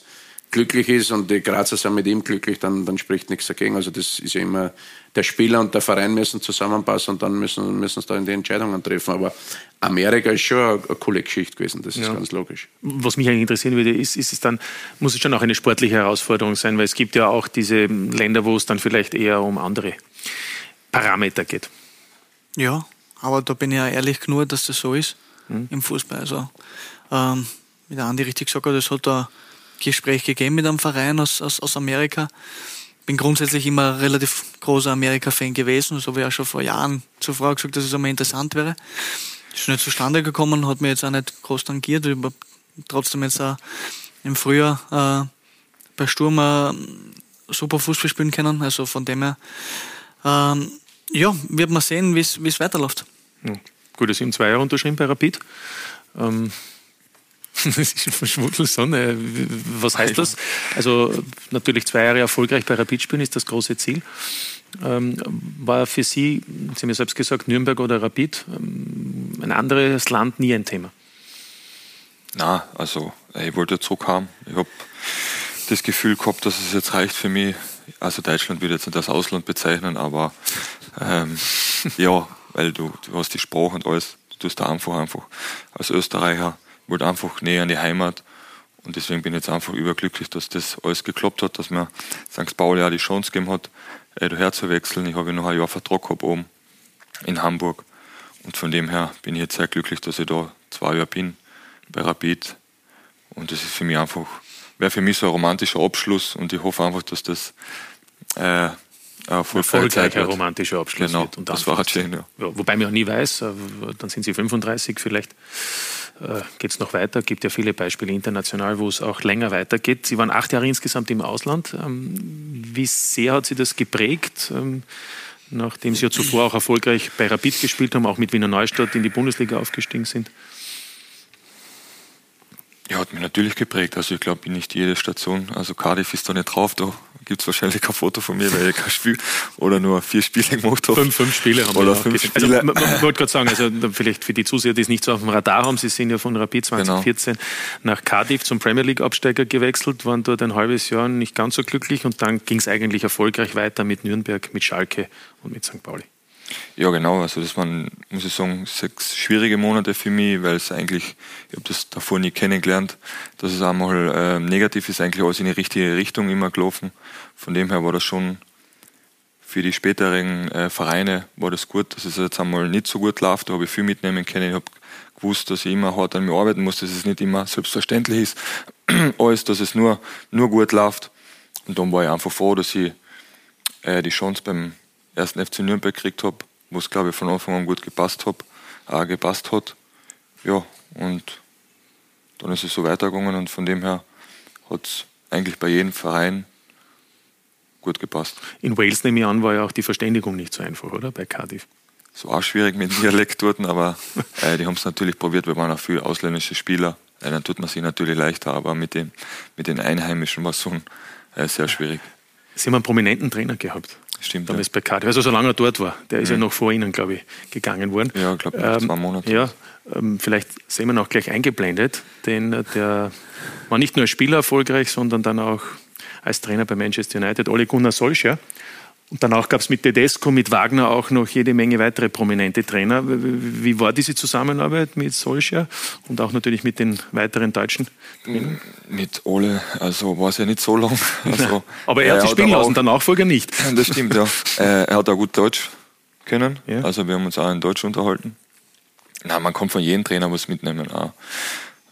glücklich ist und die Grazer sind mit ihm glücklich, dann, dann spricht nichts dagegen. Also das ist ja immer, der Spieler und der Verein müssen zusammenpassen und dann müssen, müssen sie da in die Entscheidungen treffen. Aber Amerika ist schon eine, eine coole Geschichte gewesen, das ist Ja. ganz logisch. Was mich eigentlich interessieren würde, ist, ist es dann, muss es schon auch eine sportliche Herausforderung sein, weil es gibt ja auch diese Länder, wo es dann vielleicht eher um andere Parameter geht. Ja, aber da bin ich ja ehrlich genug, dass das so ist Mhm. im Fußball. Also, ähm, wie der Andi richtig gesagt hat, es hat da Gespräch gegeben mit einem Verein aus, aus, aus Amerika. Bin grundsätzlich immer ein relativ großer Amerika-Fan gewesen. Das habe ich auch schon vor Jahren zuvor gesagt, dass es einmal interessant wäre. Ist nicht zustande gekommen, hat mir jetzt auch nicht groß tangiert. Ich habe trotzdem jetzt auch im Frühjahr äh, bei Sturm äh, super Fußball spielen können. Also von dem her, ähm, ja, wird man sehen, wie es weiterläuft. Gut, Sie haben zwei Jahre unterschrieben bei Rapid. Ähm, das ist ein Verschwurzelsonne. Was heißt das? Also natürlich zwei Jahre erfolgreich bei Rapid spielen ist das große Ziel. Ähm, war für Sie, Sie haben ja selbst gesagt, Nürnberg oder Rapid, ähm, ein anderes Land nie ein Thema? Na, also ich wollte zurückhaben. Ich habe das Gefühl gehabt, dass es jetzt reicht für mich. Also Deutschland würde ich jetzt nicht als Ausland bezeichnen, aber ähm, ja, weil du, du hast die Sprache und alles. Du tust da einfach einfach als Österreicher, ich wollte einfach näher an die Heimat. Und deswegen bin ich jetzt einfach überglücklich, dass das alles geklappt hat, dass mir St. Pauli auch die Chance gegeben hat, äh, daher zu wechseln. Ich habe noch ein Jahr Vertrag gehabt oben in Hamburg. Und von dem her bin ich jetzt sehr glücklich, dass ich da zwei Jahre bin bei Rapid. Und das ist für mich einfach, wäre für mich so ein romantischer Abschluss und ich hoffe einfach, dass das äh, erfolgreiche Zeit Erfolgreicher romantischer Abschluss Genau, wird. unter das war schön, ja. Ja, wobei man auch nie weiß, äh, dann sind sie 35, vielleicht äh, geht es noch weiter. gibt ja viele Beispiele international, wo es auch länger weitergeht. Sie waren acht Jahre insgesamt im Ausland. Ähm, Wie sehr hat Sie das geprägt? Ähm, Nachdem Sie ja zuvor auch erfolgreich bei Rapid gespielt haben, auch mit Wiener Neustadt in die Bundesliga aufgestiegen sind. Ja, hat mich natürlich geprägt. Also ich glaube, nicht jede Station, also Cardiff ist da nicht drauf, da gibt es wahrscheinlich kein Foto von mir, weil ich kein Spiel oder nur vier Spiele gemacht habe. Fünf, fünf Spiele haben Oder wir fünf aufgestellt. Spiele. Also, man, man wollte gerade sagen, also vielleicht für die Zuseher, die es nicht so auf dem Radar haben, Sie sind ja von Rapid Genau. 2014 nach Cardiff zum Premier League Absteiger gewechselt, waren dort ein halbes Jahr nicht ganz so glücklich und dann ging es eigentlich erfolgreich weiter mit Nürnberg, mit Schalke und mit St. Pauli. Ja, genau. Also das waren, muss ich sagen, sechs schwierige Monate für mich, weil es eigentlich, ich habe das davor nie kennengelernt, dass es einmal ähm, negativ ist, eigentlich alles in die richtige Richtung immer gelaufen. Von dem her war das schon für die späteren äh, Vereine war das gut, dass es jetzt einmal nicht so gut läuft. Da habe ich viel mitnehmen können. Ich habe gewusst, dass ich immer hart an mir arbeiten muss, dass es nicht immer selbstverständlich ist, alles, dass es nur, nur gut läuft. Und dann war ich einfach froh, dass ich äh, die Chance beim ersten FC Nürnberg gekriegt habe, wo es, glaube ich, von Anfang an gut gepasst, hab, äh, gepasst hat. Ja, und dann ist es so weitergegangen und von dem her hat es eigentlich bei jedem Verein gut gepasst. In Wales, nehme ich an, war ja auch die Verständigung nicht so einfach, oder? Bei Cardiff. Es war auch schwierig mit dem Dialekt dort, aber äh, die haben es natürlich probiert. Wir waren auch viele ausländische Spieler. Äh, dann tut man sich natürlich leichter, aber mit, dem, mit den Einheimischen war es schon äh, sehr schwierig. Sie haben einen prominenten Trainer gehabt. Stimmt. Damals bei Cardiff. Also solange er dort war. Der ist ja Mhm. noch vor Ihnen, glaube ich, gegangen worden. Ja, ich glaube, nach zwei Monate. Ja, ähm, vielleicht sehen wir auch gleich eingeblendet, denn der war nicht nur als Spieler erfolgreich, sondern dann auch als Trainer bei Manchester United, Ole Gunnar Solskjaer. Und danach gab es mit Tedesco, mit Wagner auch noch jede Menge weitere prominente Trainer. Wie war diese Zusammenarbeit mit Solskjaer und auch natürlich mit den weiteren deutschen Trainern? Mit Ole, also war es ja nicht so lang. Also, aber er hat sich spielen lassen, der Nachfolger nicht. Das stimmt, ja. er hat auch gut Deutsch können. Ja. Also wir haben uns auch in Deutsch unterhalten. Na, man kann von jedem Trainer was mitnehmen, auch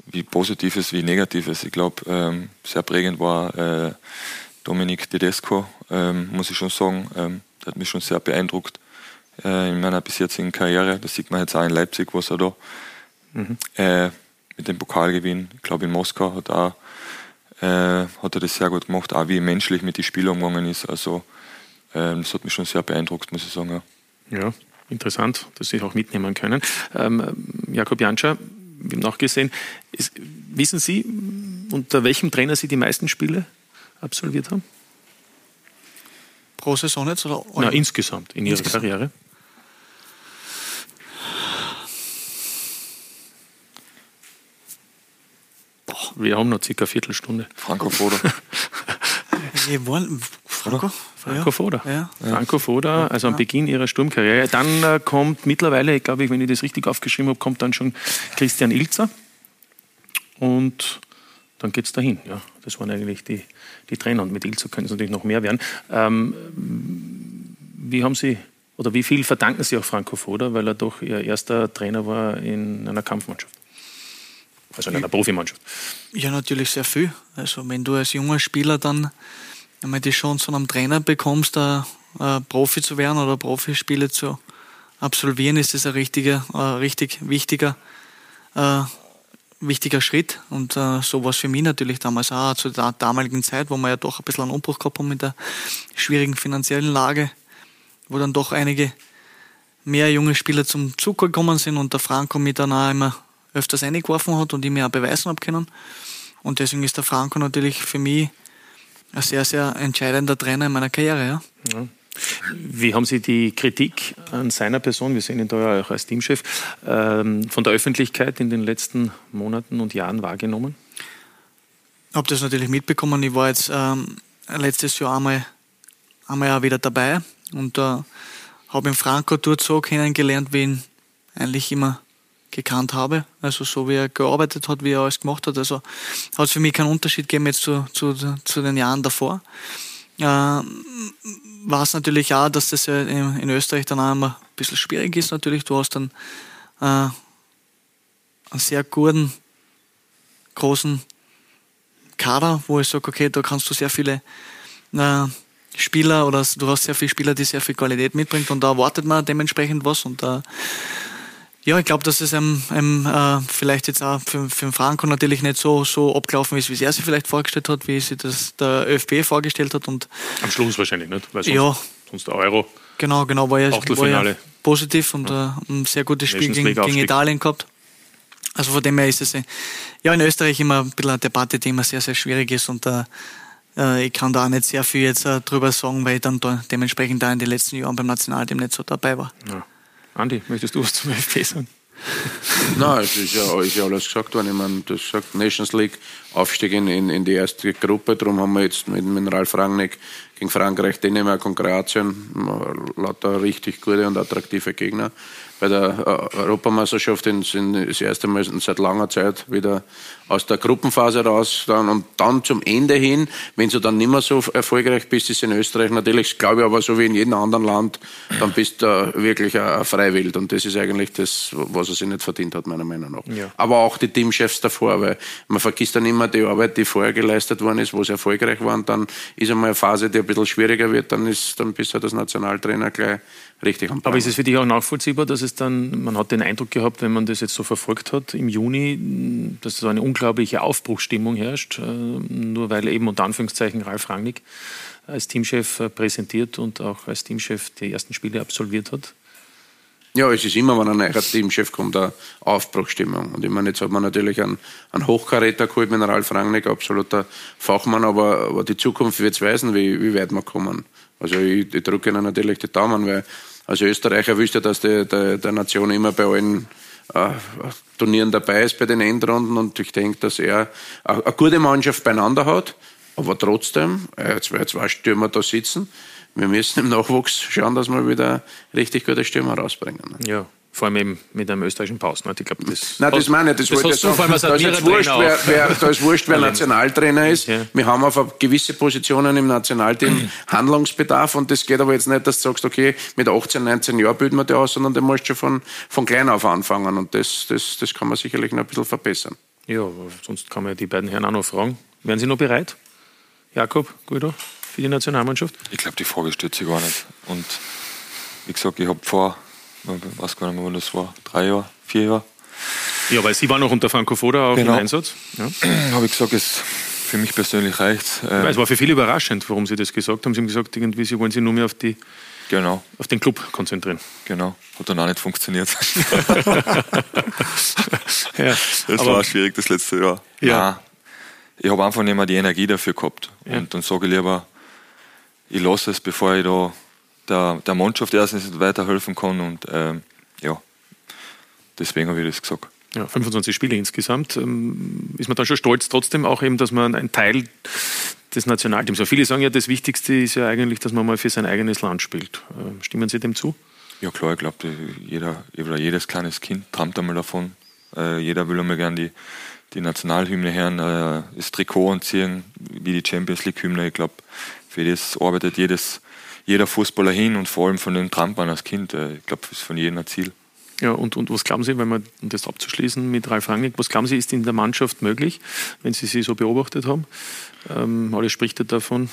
wie Positives wie Negatives. Ich glaube, ähm, sehr prägend war äh, Dominik Tedesco, ähm, muss ich schon sagen. Ähm, der hat mich schon sehr beeindruckt äh, in meiner bis jetzigen Karriere. Das sieht man jetzt auch in Leipzig, was er da mhm. äh, mit dem Pokalgewinn, ich glaube in Moskau hat, auch, äh, hat er das sehr gut gemacht, auch wie menschlich mit den Spielern umgegangen ist. Also ähm, das hat mich schon sehr beeindruckt, muss ich sagen. Ja, ja interessant, dass Sie auch mitnehmen können. Ähm, Jakob Janscher, wir haben nachgesehen, ist, wissen Sie, unter welchem Trainer Sie die meisten Spiele absolviert haben? Pro Saison jetzt? Oder Na, insgesamt in Ihrer insgesamt. Karriere? Boah, wir haben noch circa eine Viertelstunde. Franco Foda. Franco? Franco Foda. Ja. Franco Foda, also am Beginn ihrer Sturmkarriere. Dann äh, kommt mittlerweile, glaube ich, wenn ich das richtig aufgeschrieben habe, kommt dann schon Christian Ilzer. Und dann geht es dahin. Ja, das waren eigentlich die, die Trainer. Und mit Ilzer können es natürlich noch mehr werden. Ähm, wie haben Sie oder wie viel verdanken Sie auch Franco Foda, weil er doch Ihr erster Trainer war in einer Kampfmannschaft? Also in einer Profimannschaft. Ja, natürlich sehr viel. Also wenn du als junger Spieler dann einmal die Chance von einem Trainer bekommst, ein, ein Profi zu werden oder Profispiele zu absolvieren, ist das ein richtiger, ein richtig wichtiger äh, wichtiger Schritt und äh, so war es für mich natürlich damals auch zu der damaligen Zeit, wo wir ja doch ein bisschen einen Umbruch gehabt haben mit der schwierigen finanziellen Lage, wo dann doch einige mehr junge Spieler zum Zug gekommen sind und der Franco mich dann auch immer öfters eingeworfen hat und ich mir auch beweisen habe können. Und deswegen ist der Franco natürlich für mich ein sehr, sehr entscheidender Trainer in meiner Karriere. Ja. ja. Wie haben Sie die Kritik an seiner Person, wir sehen ihn da ja auch als Teamchef, ähm, von der Öffentlichkeit in den letzten Monaten und Jahren wahrgenommen? Ich habe das natürlich mitbekommen. Ich war jetzt ähm, letztes Jahr einmal, einmal auch wieder dabei und äh, habe ihn Franco dort so kennengelernt, wie ihn eigentlich immer gekannt habe. Also so wie er gearbeitet hat, wie er alles gemacht hat. Also hat es für mich keinen Unterschied gegeben jetzt zu, zu, zu den Jahren davor. Äh, war es natürlich auch, dass das ja in Österreich dann auch immer ein bisschen schwierig ist natürlich. Du hast dann äh, einen sehr guten, großen Kader, wo ich sage, okay, da kannst du sehr viele äh, Spieler oder du hast sehr viele Spieler, die sehr viel Qualität mitbringen und da erwartet man dementsprechend was und äh, ja, ich glaube, dass es einem, einem äh, vielleicht jetzt auch für, für den Franco natürlich nicht so, so abgelaufen ist, wie es er sich vielleicht vorgestellt hat, wie sich das der ÖFB vorgestellt hat. Und Am Schluss wahrscheinlich nicht, weil sonst, ja, sonst der Euro. Genau, genau, war ja, war ja positiv und ja. Äh, ein sehr gutes Spiel gegen, gegen Italien gehabt. Also von dem her ist es äh, ja in Österreich immer ein bisschen eine Debatte, die immer sehr, sehr schwierig ist und äh, äh ich kann da auch nicht sehr viel jetzt äh, drüber sagen, weil ich dann da dementsprechend da in den letzten Jahren beim Nationalteam nicht so dabei war. Ja. Andi, möchtest du was zum ÖFB sagen? Nein, es ist ja, ist ja alles gesagt worden. Ich meine, das sagt Nations League, Aufstieg in, in, in die erste Gruppe. Darum haben wir jetzt mit, mit Ralf Rangnick gegen Frankreich, Dänemark und Kroatien lauter richtig gute und attraktive Gegner bei der äh, Europameisterschaft sind das erste Mal seit langer Zeit wieder aus der Gruppenphase raus. Dann, und dann zum Ende hin, wenn du dann nicht mehr so erfolgreich bist, ist in Österreich natürlich, glaube ich, aber so wie in jedem anderen Land, dann bist du wirklich eine Freiwild. Und das ist eigentlich das, was er sich nicht verdient hat, meiner Meinung nach. Ja. Aber auch die Teamchefs davor, weil man vergisst dann immer die Arbeit, die vorher geleistet worden ist, wo sie erfolgreich waren. Dann ist einmal eine Phase, die ein bisschen schwieriger wird, dann, ist, dann bist du als Nationaltrainer gleich richtig am Plan. Aber ist es für dich auch nachvollziehbar, dass es dann, man hat den Eindruck gehabt, wenn man das jetzt so verfolgt hat im Juni, dass so eine unglaubliche Aufbruchsstimmung herrscht, äh, nur weil eben unter Anführungszeichen Ralf Rangnick als Teamchef äh, präsentiert und auch als Teamchef die ersten Spiele absolviert hat? Ja, es ist immer, wenn ein neuer Teamchef kommt, eine Aufbruchstimmung. Und ich meine, jetzt hat man natürlich einen, einen Hochkaräter geholt mit Ralf Rangnick, absoluter Fachmann, aber, aber die Zukunft wird es weisen, wie, wie weit wir kommen. Also ich, ich drücke Ihnen natürlich die Daumen, weil als Österreicher wüsste, dass die, die, der Nation immer bei allen äh, Turnieren dabei ist bei den Endrunden und ich denke, dass er eine gute Mannschaft beieinander hat, aber trotzdem, äh, zwei, zwei Stürmer da sitzen, wir müssen im Nachwuchs schauen, dass wir wieder richtig gute Stürmer rausbringen. Ja, vor allem eben mit einem österreichischen Pausen. Ich glaube, das. Nein, das meine ich, das, das wollte ich sagen. Allem, da, ist jetzt wurscht, wer, wer, da ist wurscht, wer Nationaltrainer ist. Ja. Wir haben auf gewisse Positionen im Nationalteam Handlungsbedarf und das geht aber jetzt nicht, dass du sagst, okay, mit 18, 19 Jahren bilden wir die aus, sondern du musst schon von, von klein auf anfangen und das, das, das kann man sicherlich noch ein bisschen verbessern. Ja, sonst kann man die beiden Herren auch noch fragen. Wären Sie noch bereit? Jakob, Guido, für die Nationalmannschaft? Ich glaube, die Frage stellt sich gar nicht. Und wie gesagt, ich habe vor, ich weiß gar nicht mehr, wann das war, drei Jahre, vier Jahre. Ja, weil Sie waren noch unter Franco Foda auch genau. im Einsatz. Ja. habe ich gesagt, es für mich persönlich reicht. Ähm, es war für viele überraschend, warum Sie das gesagt haben. Sie haben gesagt, irgendwie, Sie wollen sich nur mehr auf die Genau. Auf den Club konzentrieren. Genau. Hat dann auch nicht funktioniert. ja, das war schwierig das letzte Jahr. Ja. Nein, ich habe einfach nicht mehr die Energie dafür gehabt. Ja. Und dann sage ich lieber, ich lasse es, bevor ich da der, der Mannschaft erstens weiterhelfen kann. Und ähm, ja, deswegen habe ich das gesagt. Ja, 25 Spiele insgesamt. Ähm, ist man dann schon stolz trotzdem auch eben, dass man ein Teil des Nationalteams. viele sagen ja, das Wichtigste ist ja eigentlich, dass man mal für sein eigenes Land spielt. Ähm, stimmen Sie dem zu? Ja klar, ich glaube, jeder, jedes kleines Kind träumt einmal davon. Äh, jeder will einmal gerne die, die Nationalhymne hören, äh, das Trikot anziehen, wie die Champions League-Hymne. Ich glaube, für das arbeitet jedes, jeder Fußballer hin und vor allem von den Trampern als Kind. Äh, ich glaube, das ist von jedem ein Ziel. Ja, und, und was glauben Sie, wenn man, um das abzuschließen mit Ralf Rangnick, was glauben Sie, ist in der Mannschaft möglich, wenn Sie sie so beobachtet haben? Ähm, alles spricht ja davon,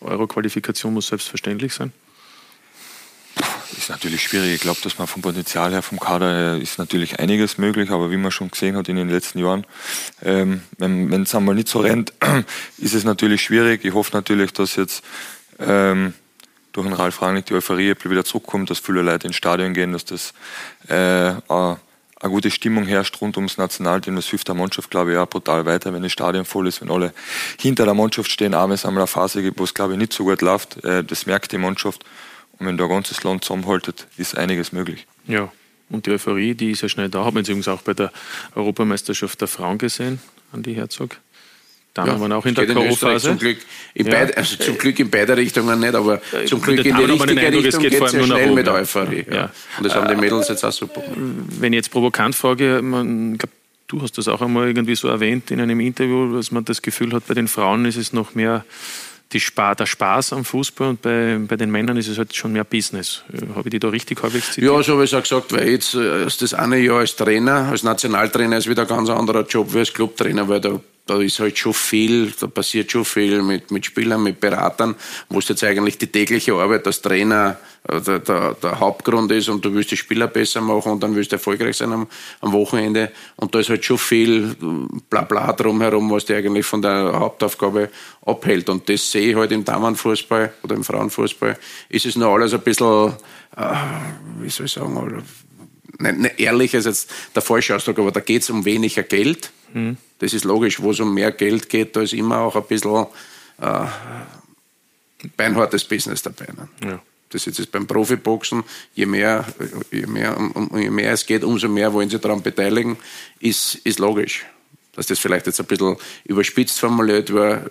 eure Qualifikation muss selbstverständlich sein. Ist natürlich schwierig. Ich glaube, dass man vom Potenzial her, vom Kader her, ist natürlich einiges möglich, aber wie man schon gesehen hat in den letzten Jahren, ähm, wenn es einmal nicht so rennt, ist es natürlich schwierig. Ich hoffe natürlich, dass jetzt ähm, durch den Ralf Rangnick die Euphorie wieder zurückkommt, dass viele Leute ins Stadion gehen, dass das äh, eine gute Stimmung herrscht rund ums Nationalteam. Das hilft der Mannschaft, glaube ich, auch brutal weiter, wenn das Stadion voll ist, wenn alle hinter der Mannschaft stehen. Auch wenn es einmal eine Phase gibt, wo es, glaube ich, nicht so gut läuft. Äh, das merkt die Mannschaft. Und wenn da ein ganzes Land zusammenhaltet, ist einiges möglich. Ja, und die Euphorie, die ist ja schnell da. Haben wir übrigens auch bei der Europameisterschaft der Frauen gesehen, Andi Herzog. Dann ja, waren auch in der K.O.-Phase. Zum, Glück in ja. beid, also zum Glück in beide Richtungen nicht, aber äh, zum Glück in die richtige Eindruck, Richtung geht es sehr schnell mit Euphorie. Ja. Und das haben die Mädels jetzt auch super. Wenn ich jetzt provokant frage, man, glaub, du hast das auch einmal irgendwie so erwähnt in einem Interview, dass man das Gefühl hat, bei den Frauen ist es noch mehr die Spa der Spaß am Fußball und bei, bei den Männern ist es halt schon mehr Business. Äh, habe ich die da richtig halbwegs zitiert? Ja, so habe ich es auch gesagt, weil jetzt äh, das eine Jahr als Trainer, als Nationaltrainer ist wieder ein ganz anderer Job wie als Clubtrainer, weil da da ist halt schon viel, da passiert schon viel mit, mit Spielern, mit Beratern, wo es jetzt eigentlich die tägliche Arbeit als Trainer der, der, der, Hauptgrund ist und du willst die Spieler besser machen und dann willst du erfolgreich sein am, am Wochenende. Und da ist halt schon viel Blabla drumherum, was dich eigentlich von der Hauptaufgabe abhält. Und das sehe ich halt im Damenfußball oder im Frauenfußball. Ist es noch alles ein bisschen, äh, wie soll ich sagen, nicht, nicht ehrlich ist jetzt der falsche Ausdruck, aber da geht es um weniger Geld. Mhm. Das ist logisch, wo es um mehr Geld geht, da ist immer auch ein bisschen äh, beinhartes Business dabei. Ne? Ja. Das ist jetzt beim Profiboxen, je mehr, je, mehr, um, je mehr es geht, umso mehr wollen sie daran beteiligen, ist, ist logisch. Dass das vielleicht jetzt ein bisschen überspitzt formuliert war,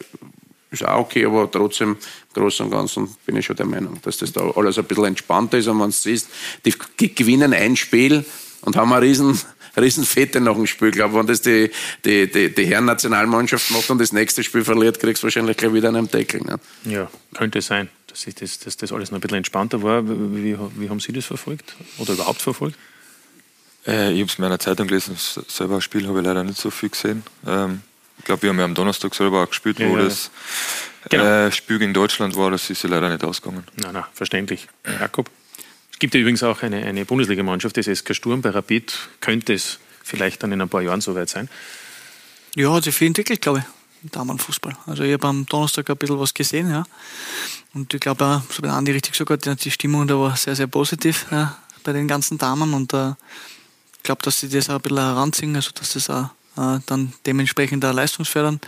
ist auch okay, aber trotzdem, im Großen und Ganzen bin ich schon der Meinung, dass das da alles ein bisschen entspannter ist. Und wenn du siehst, die gewinnen ein Spiel und haben eine riesen, riesen Fete nach dem Spiel. Ich glaube, wenn das die, die, die, die Herren-Nationalmannschaft macht und das nächste Spiel verliert, kriegst du wahrscheinlich gleich wieder einen Deckel. Ne? Ja, könnte sein, dass, ich das, dass das alles noch ein bisschen entspannter war. Wie, wie haben Sie das verfolgt oder überhaupt verfolgt? Äh, ich habe es in meiner Zeitung gelesen, selber ein Spiel habe ich leider nicht so viel gesehen. Ähm, ich glaube, wir haben ja am Donnerstag selber auch gespielt, ja, wo ja. das genau. äh, Spiel gegen Deutschland war, das ist ja leider nicht ausgegangen. Nein, nein, verständlich. Jakob? Es gibt ja übrigens auch eine, eine Bundesligamannschaft, das SK Sturm bei Rapid. Könnte es vielleicht dann in ein paar Jahren soweit sein? Ja, hat sich viel entwickelt, glaube ich, Damenfußball. Also ich habe am Donnerstag ein bisschen was gesehen, ja. Und ich glaube, so wie Andi richtig gesagt hat, die Stimmung da war sehr, sehr positiv ja, bei den ganzen Damen. Und äh, ich glaube, dass sie das auch ein bisschen heranziehen, also dass das auch äh, dann dementsprechend auch leistungsfördernd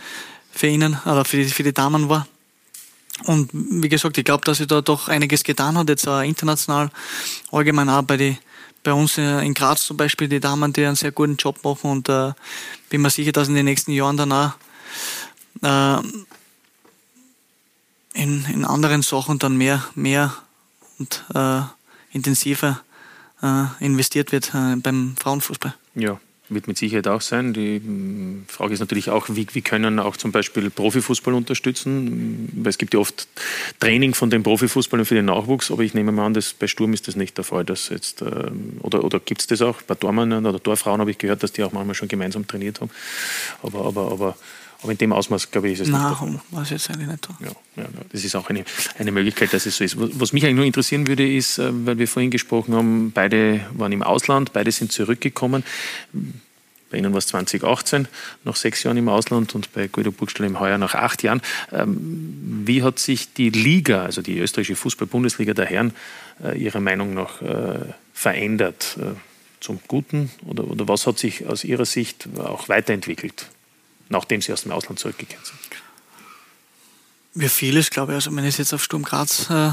für ihnen oder für die, für die Damen war. Und wie gesagt, ich glaube, dass sie da doch einiges getan hat, jetzt auch international, allgemein auch bei, die, bei uns in Graz zum Beispiel, die Damen, die einen sehr guten Job machen und äh, bin mir sicher, dass in den nächsten Jahren dann auch äh, in, in anderen Sachen dann mehr, mehr und äh, intensiver äh, investiert wird äh, beim Frauenfußball. Ja, wird mit Sicherheit auch sein. Die Frage ist natürlich auch, wie, wie können auch zum Beispiel Profifußball unterstützen? Weil es gibt ja oft Training von den Profifußballern für den Nachwuchs, aber ich nehme mal an, dass bei Sturm ist das nicht der Fall. Dass jetzt, ähm, oder oder gibt es das auch? Bei Tormännern oder Torfrauen habe ich gehört, dass die auch manchmal schon gemeinsam trainiert haben. Aber, aber, aber aber in dem Ausmaß, glaube ich, ist es Nein, nicht. der Fall. was jetzt eigentlich nicht so. Ja, ja, das ist auch eine, eine Möglichkeit, dass es so ist. Was mich eigentlich nur interessieren würde, ist, äh, weil wir vorhin gesprochen haben, beide waren im Ausland, beide sind zurückgekommen. Bei Ihnen war es 2018, nach sechs Jahren im Ausland und bei Guido Burgstall im Heuer nach acht Jahren. Ähm, Wie hat sich die Liga, also die österreichische Fußball-Bundesliga der Herren, äh, Ihrer Meinung nach äh, verändert? Zum Guten? Oder, oder was hat sich aus Ihrer Sicht auch weiterentwickelt, nachdem Sie aus dem Ausland zurückgekehrt sind? Wie vieles, glaube ich. Also, wenn ich jetzt auf Sturm Graz äh,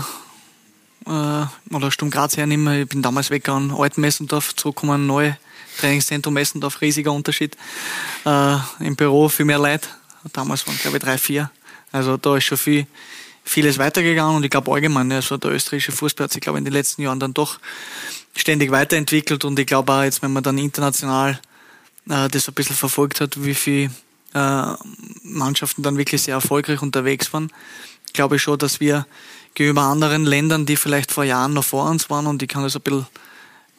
äh, oder Sturm Graz hernehme, ich bin damals weg an Altenmessendorf, zurückgekommen, neu Trainingszentrum Messendorf, riesiger Unterschied. Äh, Im Büro viel mehr Leute. Damals waren, glaube ich, drei, vier. Also, da ist schon viel, vieles weitergegangen und ich glaube allgemein, also der österreichische Fußball hat sich, glaube ich, in den letzten Jahren dann doch ständig weiterentwickelt und ich glaube auch jetzt, wenn man dann international äh, das ein bisschen verfolgt hat, wie viel äh, Mannschaften dann wirklich sehr erfolgreich unterwegs waren, glaube ich schon, dass wir gegenüber anderen Ländern, die vielleicht vor Jahren noch vor uns waren, und ich kann das ein bisschen,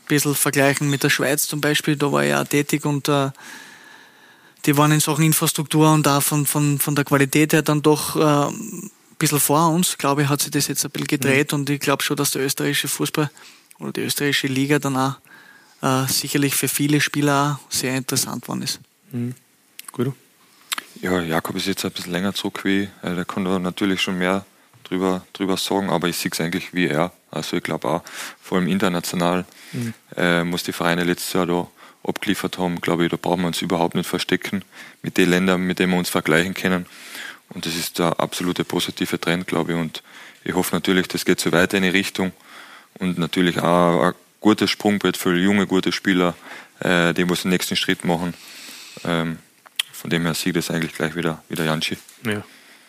bisschen vergleichen mit der Schweiz zum Beispiel, da war ich ja tätig und äh, die waren in Sachen Infrastruktur und auch von, von, von der Qualität her dann doch äh, ein bisschen vor uns. Glaube ich, hat sich das jetzt ein bisschen gedreht und ich glaube schon, dass der österreichische Fußball oder die österreichische Liga dann auch äh, sicherlich für viele Spieler auch sehr interessant geworden ist. Mhm. Gut. Ja, Jakob ist jetzt ein bisschen länger zurück wie, äh, der kann da natürlich schon mehr drüber, drüber sagen, aber ich sehe es eigentlich wie er. Also ich glaube auch, vor allem international, Mhm. äh, muss die Vereine letztes Jahr da abgeliefert haben, glaube ich, da brauchen wir uns überhaupt nicht verstecken mit den Ländern, mit denen wir uns vergleichen können. Und das ist der absolute positive Trend, glaube ich. Und ich hoffe natürlich, das geht so weiter in die Richtung. Und natürlich auch ein gutes Sprungbrett für junge, gute Spieler, äh, die muss den nächsten Schritt machen. Ähm, von dem her sieht es eigentlich gleich wieder, wieder Janschi. Ja.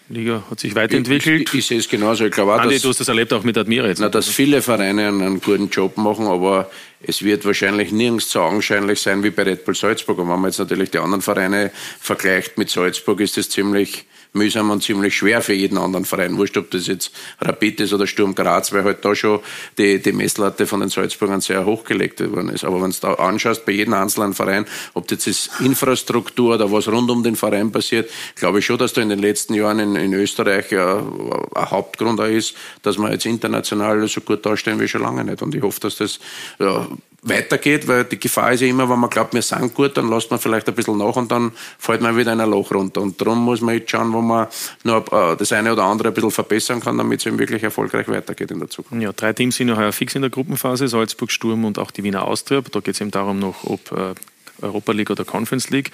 Liga hat sich weiterentwickelt. Ich, ich, ich sehe es genauso. Ich glaube auch, Andi, dass, du hast das erlebt auch mit Admira jetzt. na, dass viele Vereine einen, einen guten Job machen, aber es wird wahrscheinlich nirgends so augenscheinlich sein wie bei Red Bull Salzburg. Und wenn man jetzt natürlich die anderen Vereine vergleicht mit Salzburg, ist das ziemlich mühsam und ziemlich schwer für jeden anderen Verein. Wurscht, ob das jetzt Rapid ist oder Sturm Graz, weil halt da schon die, die Messlatte von den Salzburgern sehr hochgelegt worden ist. Aber wenn du da anschaust, bei jedem einzelnen Verein, ob das jetzt Infrastruktur oder was rund um den Verein passiert, glaube ich schon, dass da in den letzten Jahren in, in Österreich ja ein Hauptgrund auch ist, dass wir jetzt international so gut dastehen wie schon lange nicht. Und ich hoffe, dass das ja, weitergeht, weil die Gefahr ist ja immer, wenn man glaubt, wir sind gut, dann lässt man vielleicht ein bisschen nach und dann fällt man wieder in ein Loch runter. Und darum muss man jetzt schauen, wo man noch äh, das eine oder andere ein bisschen verbessern kann, damit es eben wirklich erfolgreich weitergeht in der Zukunft. Ja, drei Teams sind ja heuer fix in der Gruppenphase, Salzburg, Sturm und auch die Wiener Austria. Da geht es eben darum noch, ob äh, Europa League oder Conference League.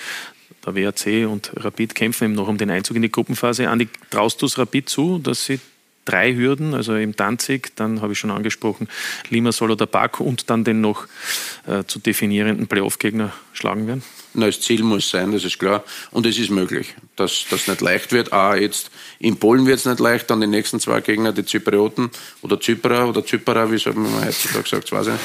Der WRC und Rapid kämpfen eben noch um den Einzug in die Gruppenphase. Andi, traust du es Rapid zu, dass sie drei Hürden, also im Danzig, dann habe ich schon angesprochen, Limassol oder Baku und dann den noch äh, zu definierenden Playoff-Gegner schlagen werden? Na, das Ziel muss sein, das ist klar. Und es ist möglich, dass das nicht leicht wird. Ah, jetzt in Polen wird es nicht leicht, dann die nächsten zwei Gegner, die Zyprioten oder Zyperer oder Zyperer, wie soll man heutzutage sagt, weiß ich nicht,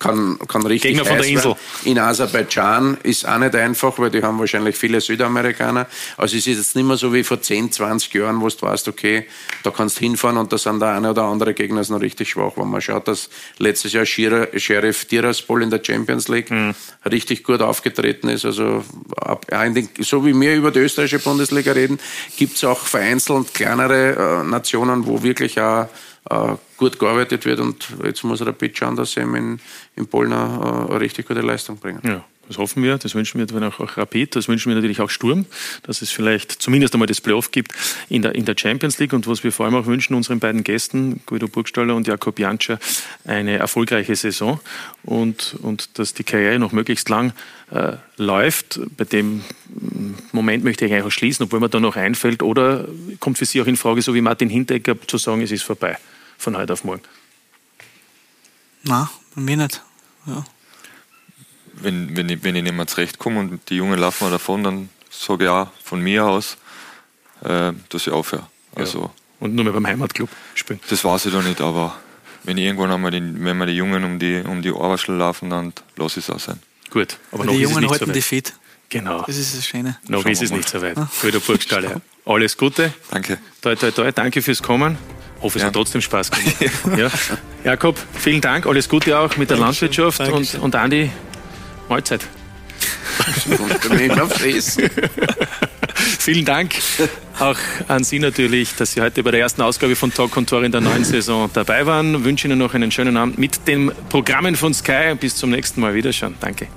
kann, kann richtig Gegner von der Insel. In Aserbaidschan ist auch nicht einfach, weil die haben wahrscheinlich viele Südamerikaner. Also es ist jetzt nicht mehr so wie vor 10, 20 Jahren, wo du weißt, okay, da kannst du hinfahren und da sind der eine oder andere Gegner ist noch richtig schwach. Wenn man schaut, dass letztes Jahr Sheriff Tiraspol in der Champions League richtig gut aufgetreten ist. Also den, so wie wir über die österreichische Bundesliga reden, gibt es auch vereinzelt kleinere äh, Nationen, wo wirklich auch äh, gut gearbeitet wird und jetzt muss Rapid schauen, dass sie in, in Polen eine, eine richtig gute Leistung bringen. Ja, das hoffen wir, das wünschen wir dann auch, Rapid, das wünschen wir natürlich auch Sturm, dass es vielleicht zumindest einmal das Playoff gibt in der, in der Champions League und was wir vor allem auch wünschen unseren beiden Gästen, Guido Burgstaller und Jakob Janscher, eine erfolgreiche Saison und, und dass die Karriere noch möglichst lang äh, läuft. Bei dem Moment möchte ich eigentlich auch schließen, obwohl mir da noch einfällt, oder kommt für Sie auch in Frage, so wie Martin Hinteregger, zu sagen, es ist vorbei von heute auf morgen? Nein, bei mir nicht. Ja. Wenn, wenn, ich, wenn ich nicht mehr zurechtkomme und die Jungen laufen mal davon, dann sage ich auch von mir aus, äh, dass ich aufhöre. Also und nur mehr beim Heimatclub spielen. Das weiß ich doch nicht, aber wenn irgendwann einmal die, wenn wir die Jungen um die, um die Ohrwaschel laufen, dann lass es auch sein. Gut, aber noch die ist es Jungen nicht halten so die weit. fit. Genau. Das ist das Schöne. Noch Schauen ist es mal. nicht so weit. Guter Burgstaller. Alles Gute. Danke. Toi, toi, toi. Danke fürs Kommen. Hoffe, es hat trotzdem Spaß gemacht. ja. Jakob, vielen Dank. Alles Gute auch mit der Landwirtschaft und, und Andi, Mahlzeit. Vielen Dank auch an Sie natürlich, dass Sie heute bei der ersten Ausgabe von Talk und Tor in der neuen Saison dabei waren. Ich wünsche Ihnen noch einen schönen Abend mit den Programmen von Sky. Bis zum nächsten Mal. Wiederschauen. Danke.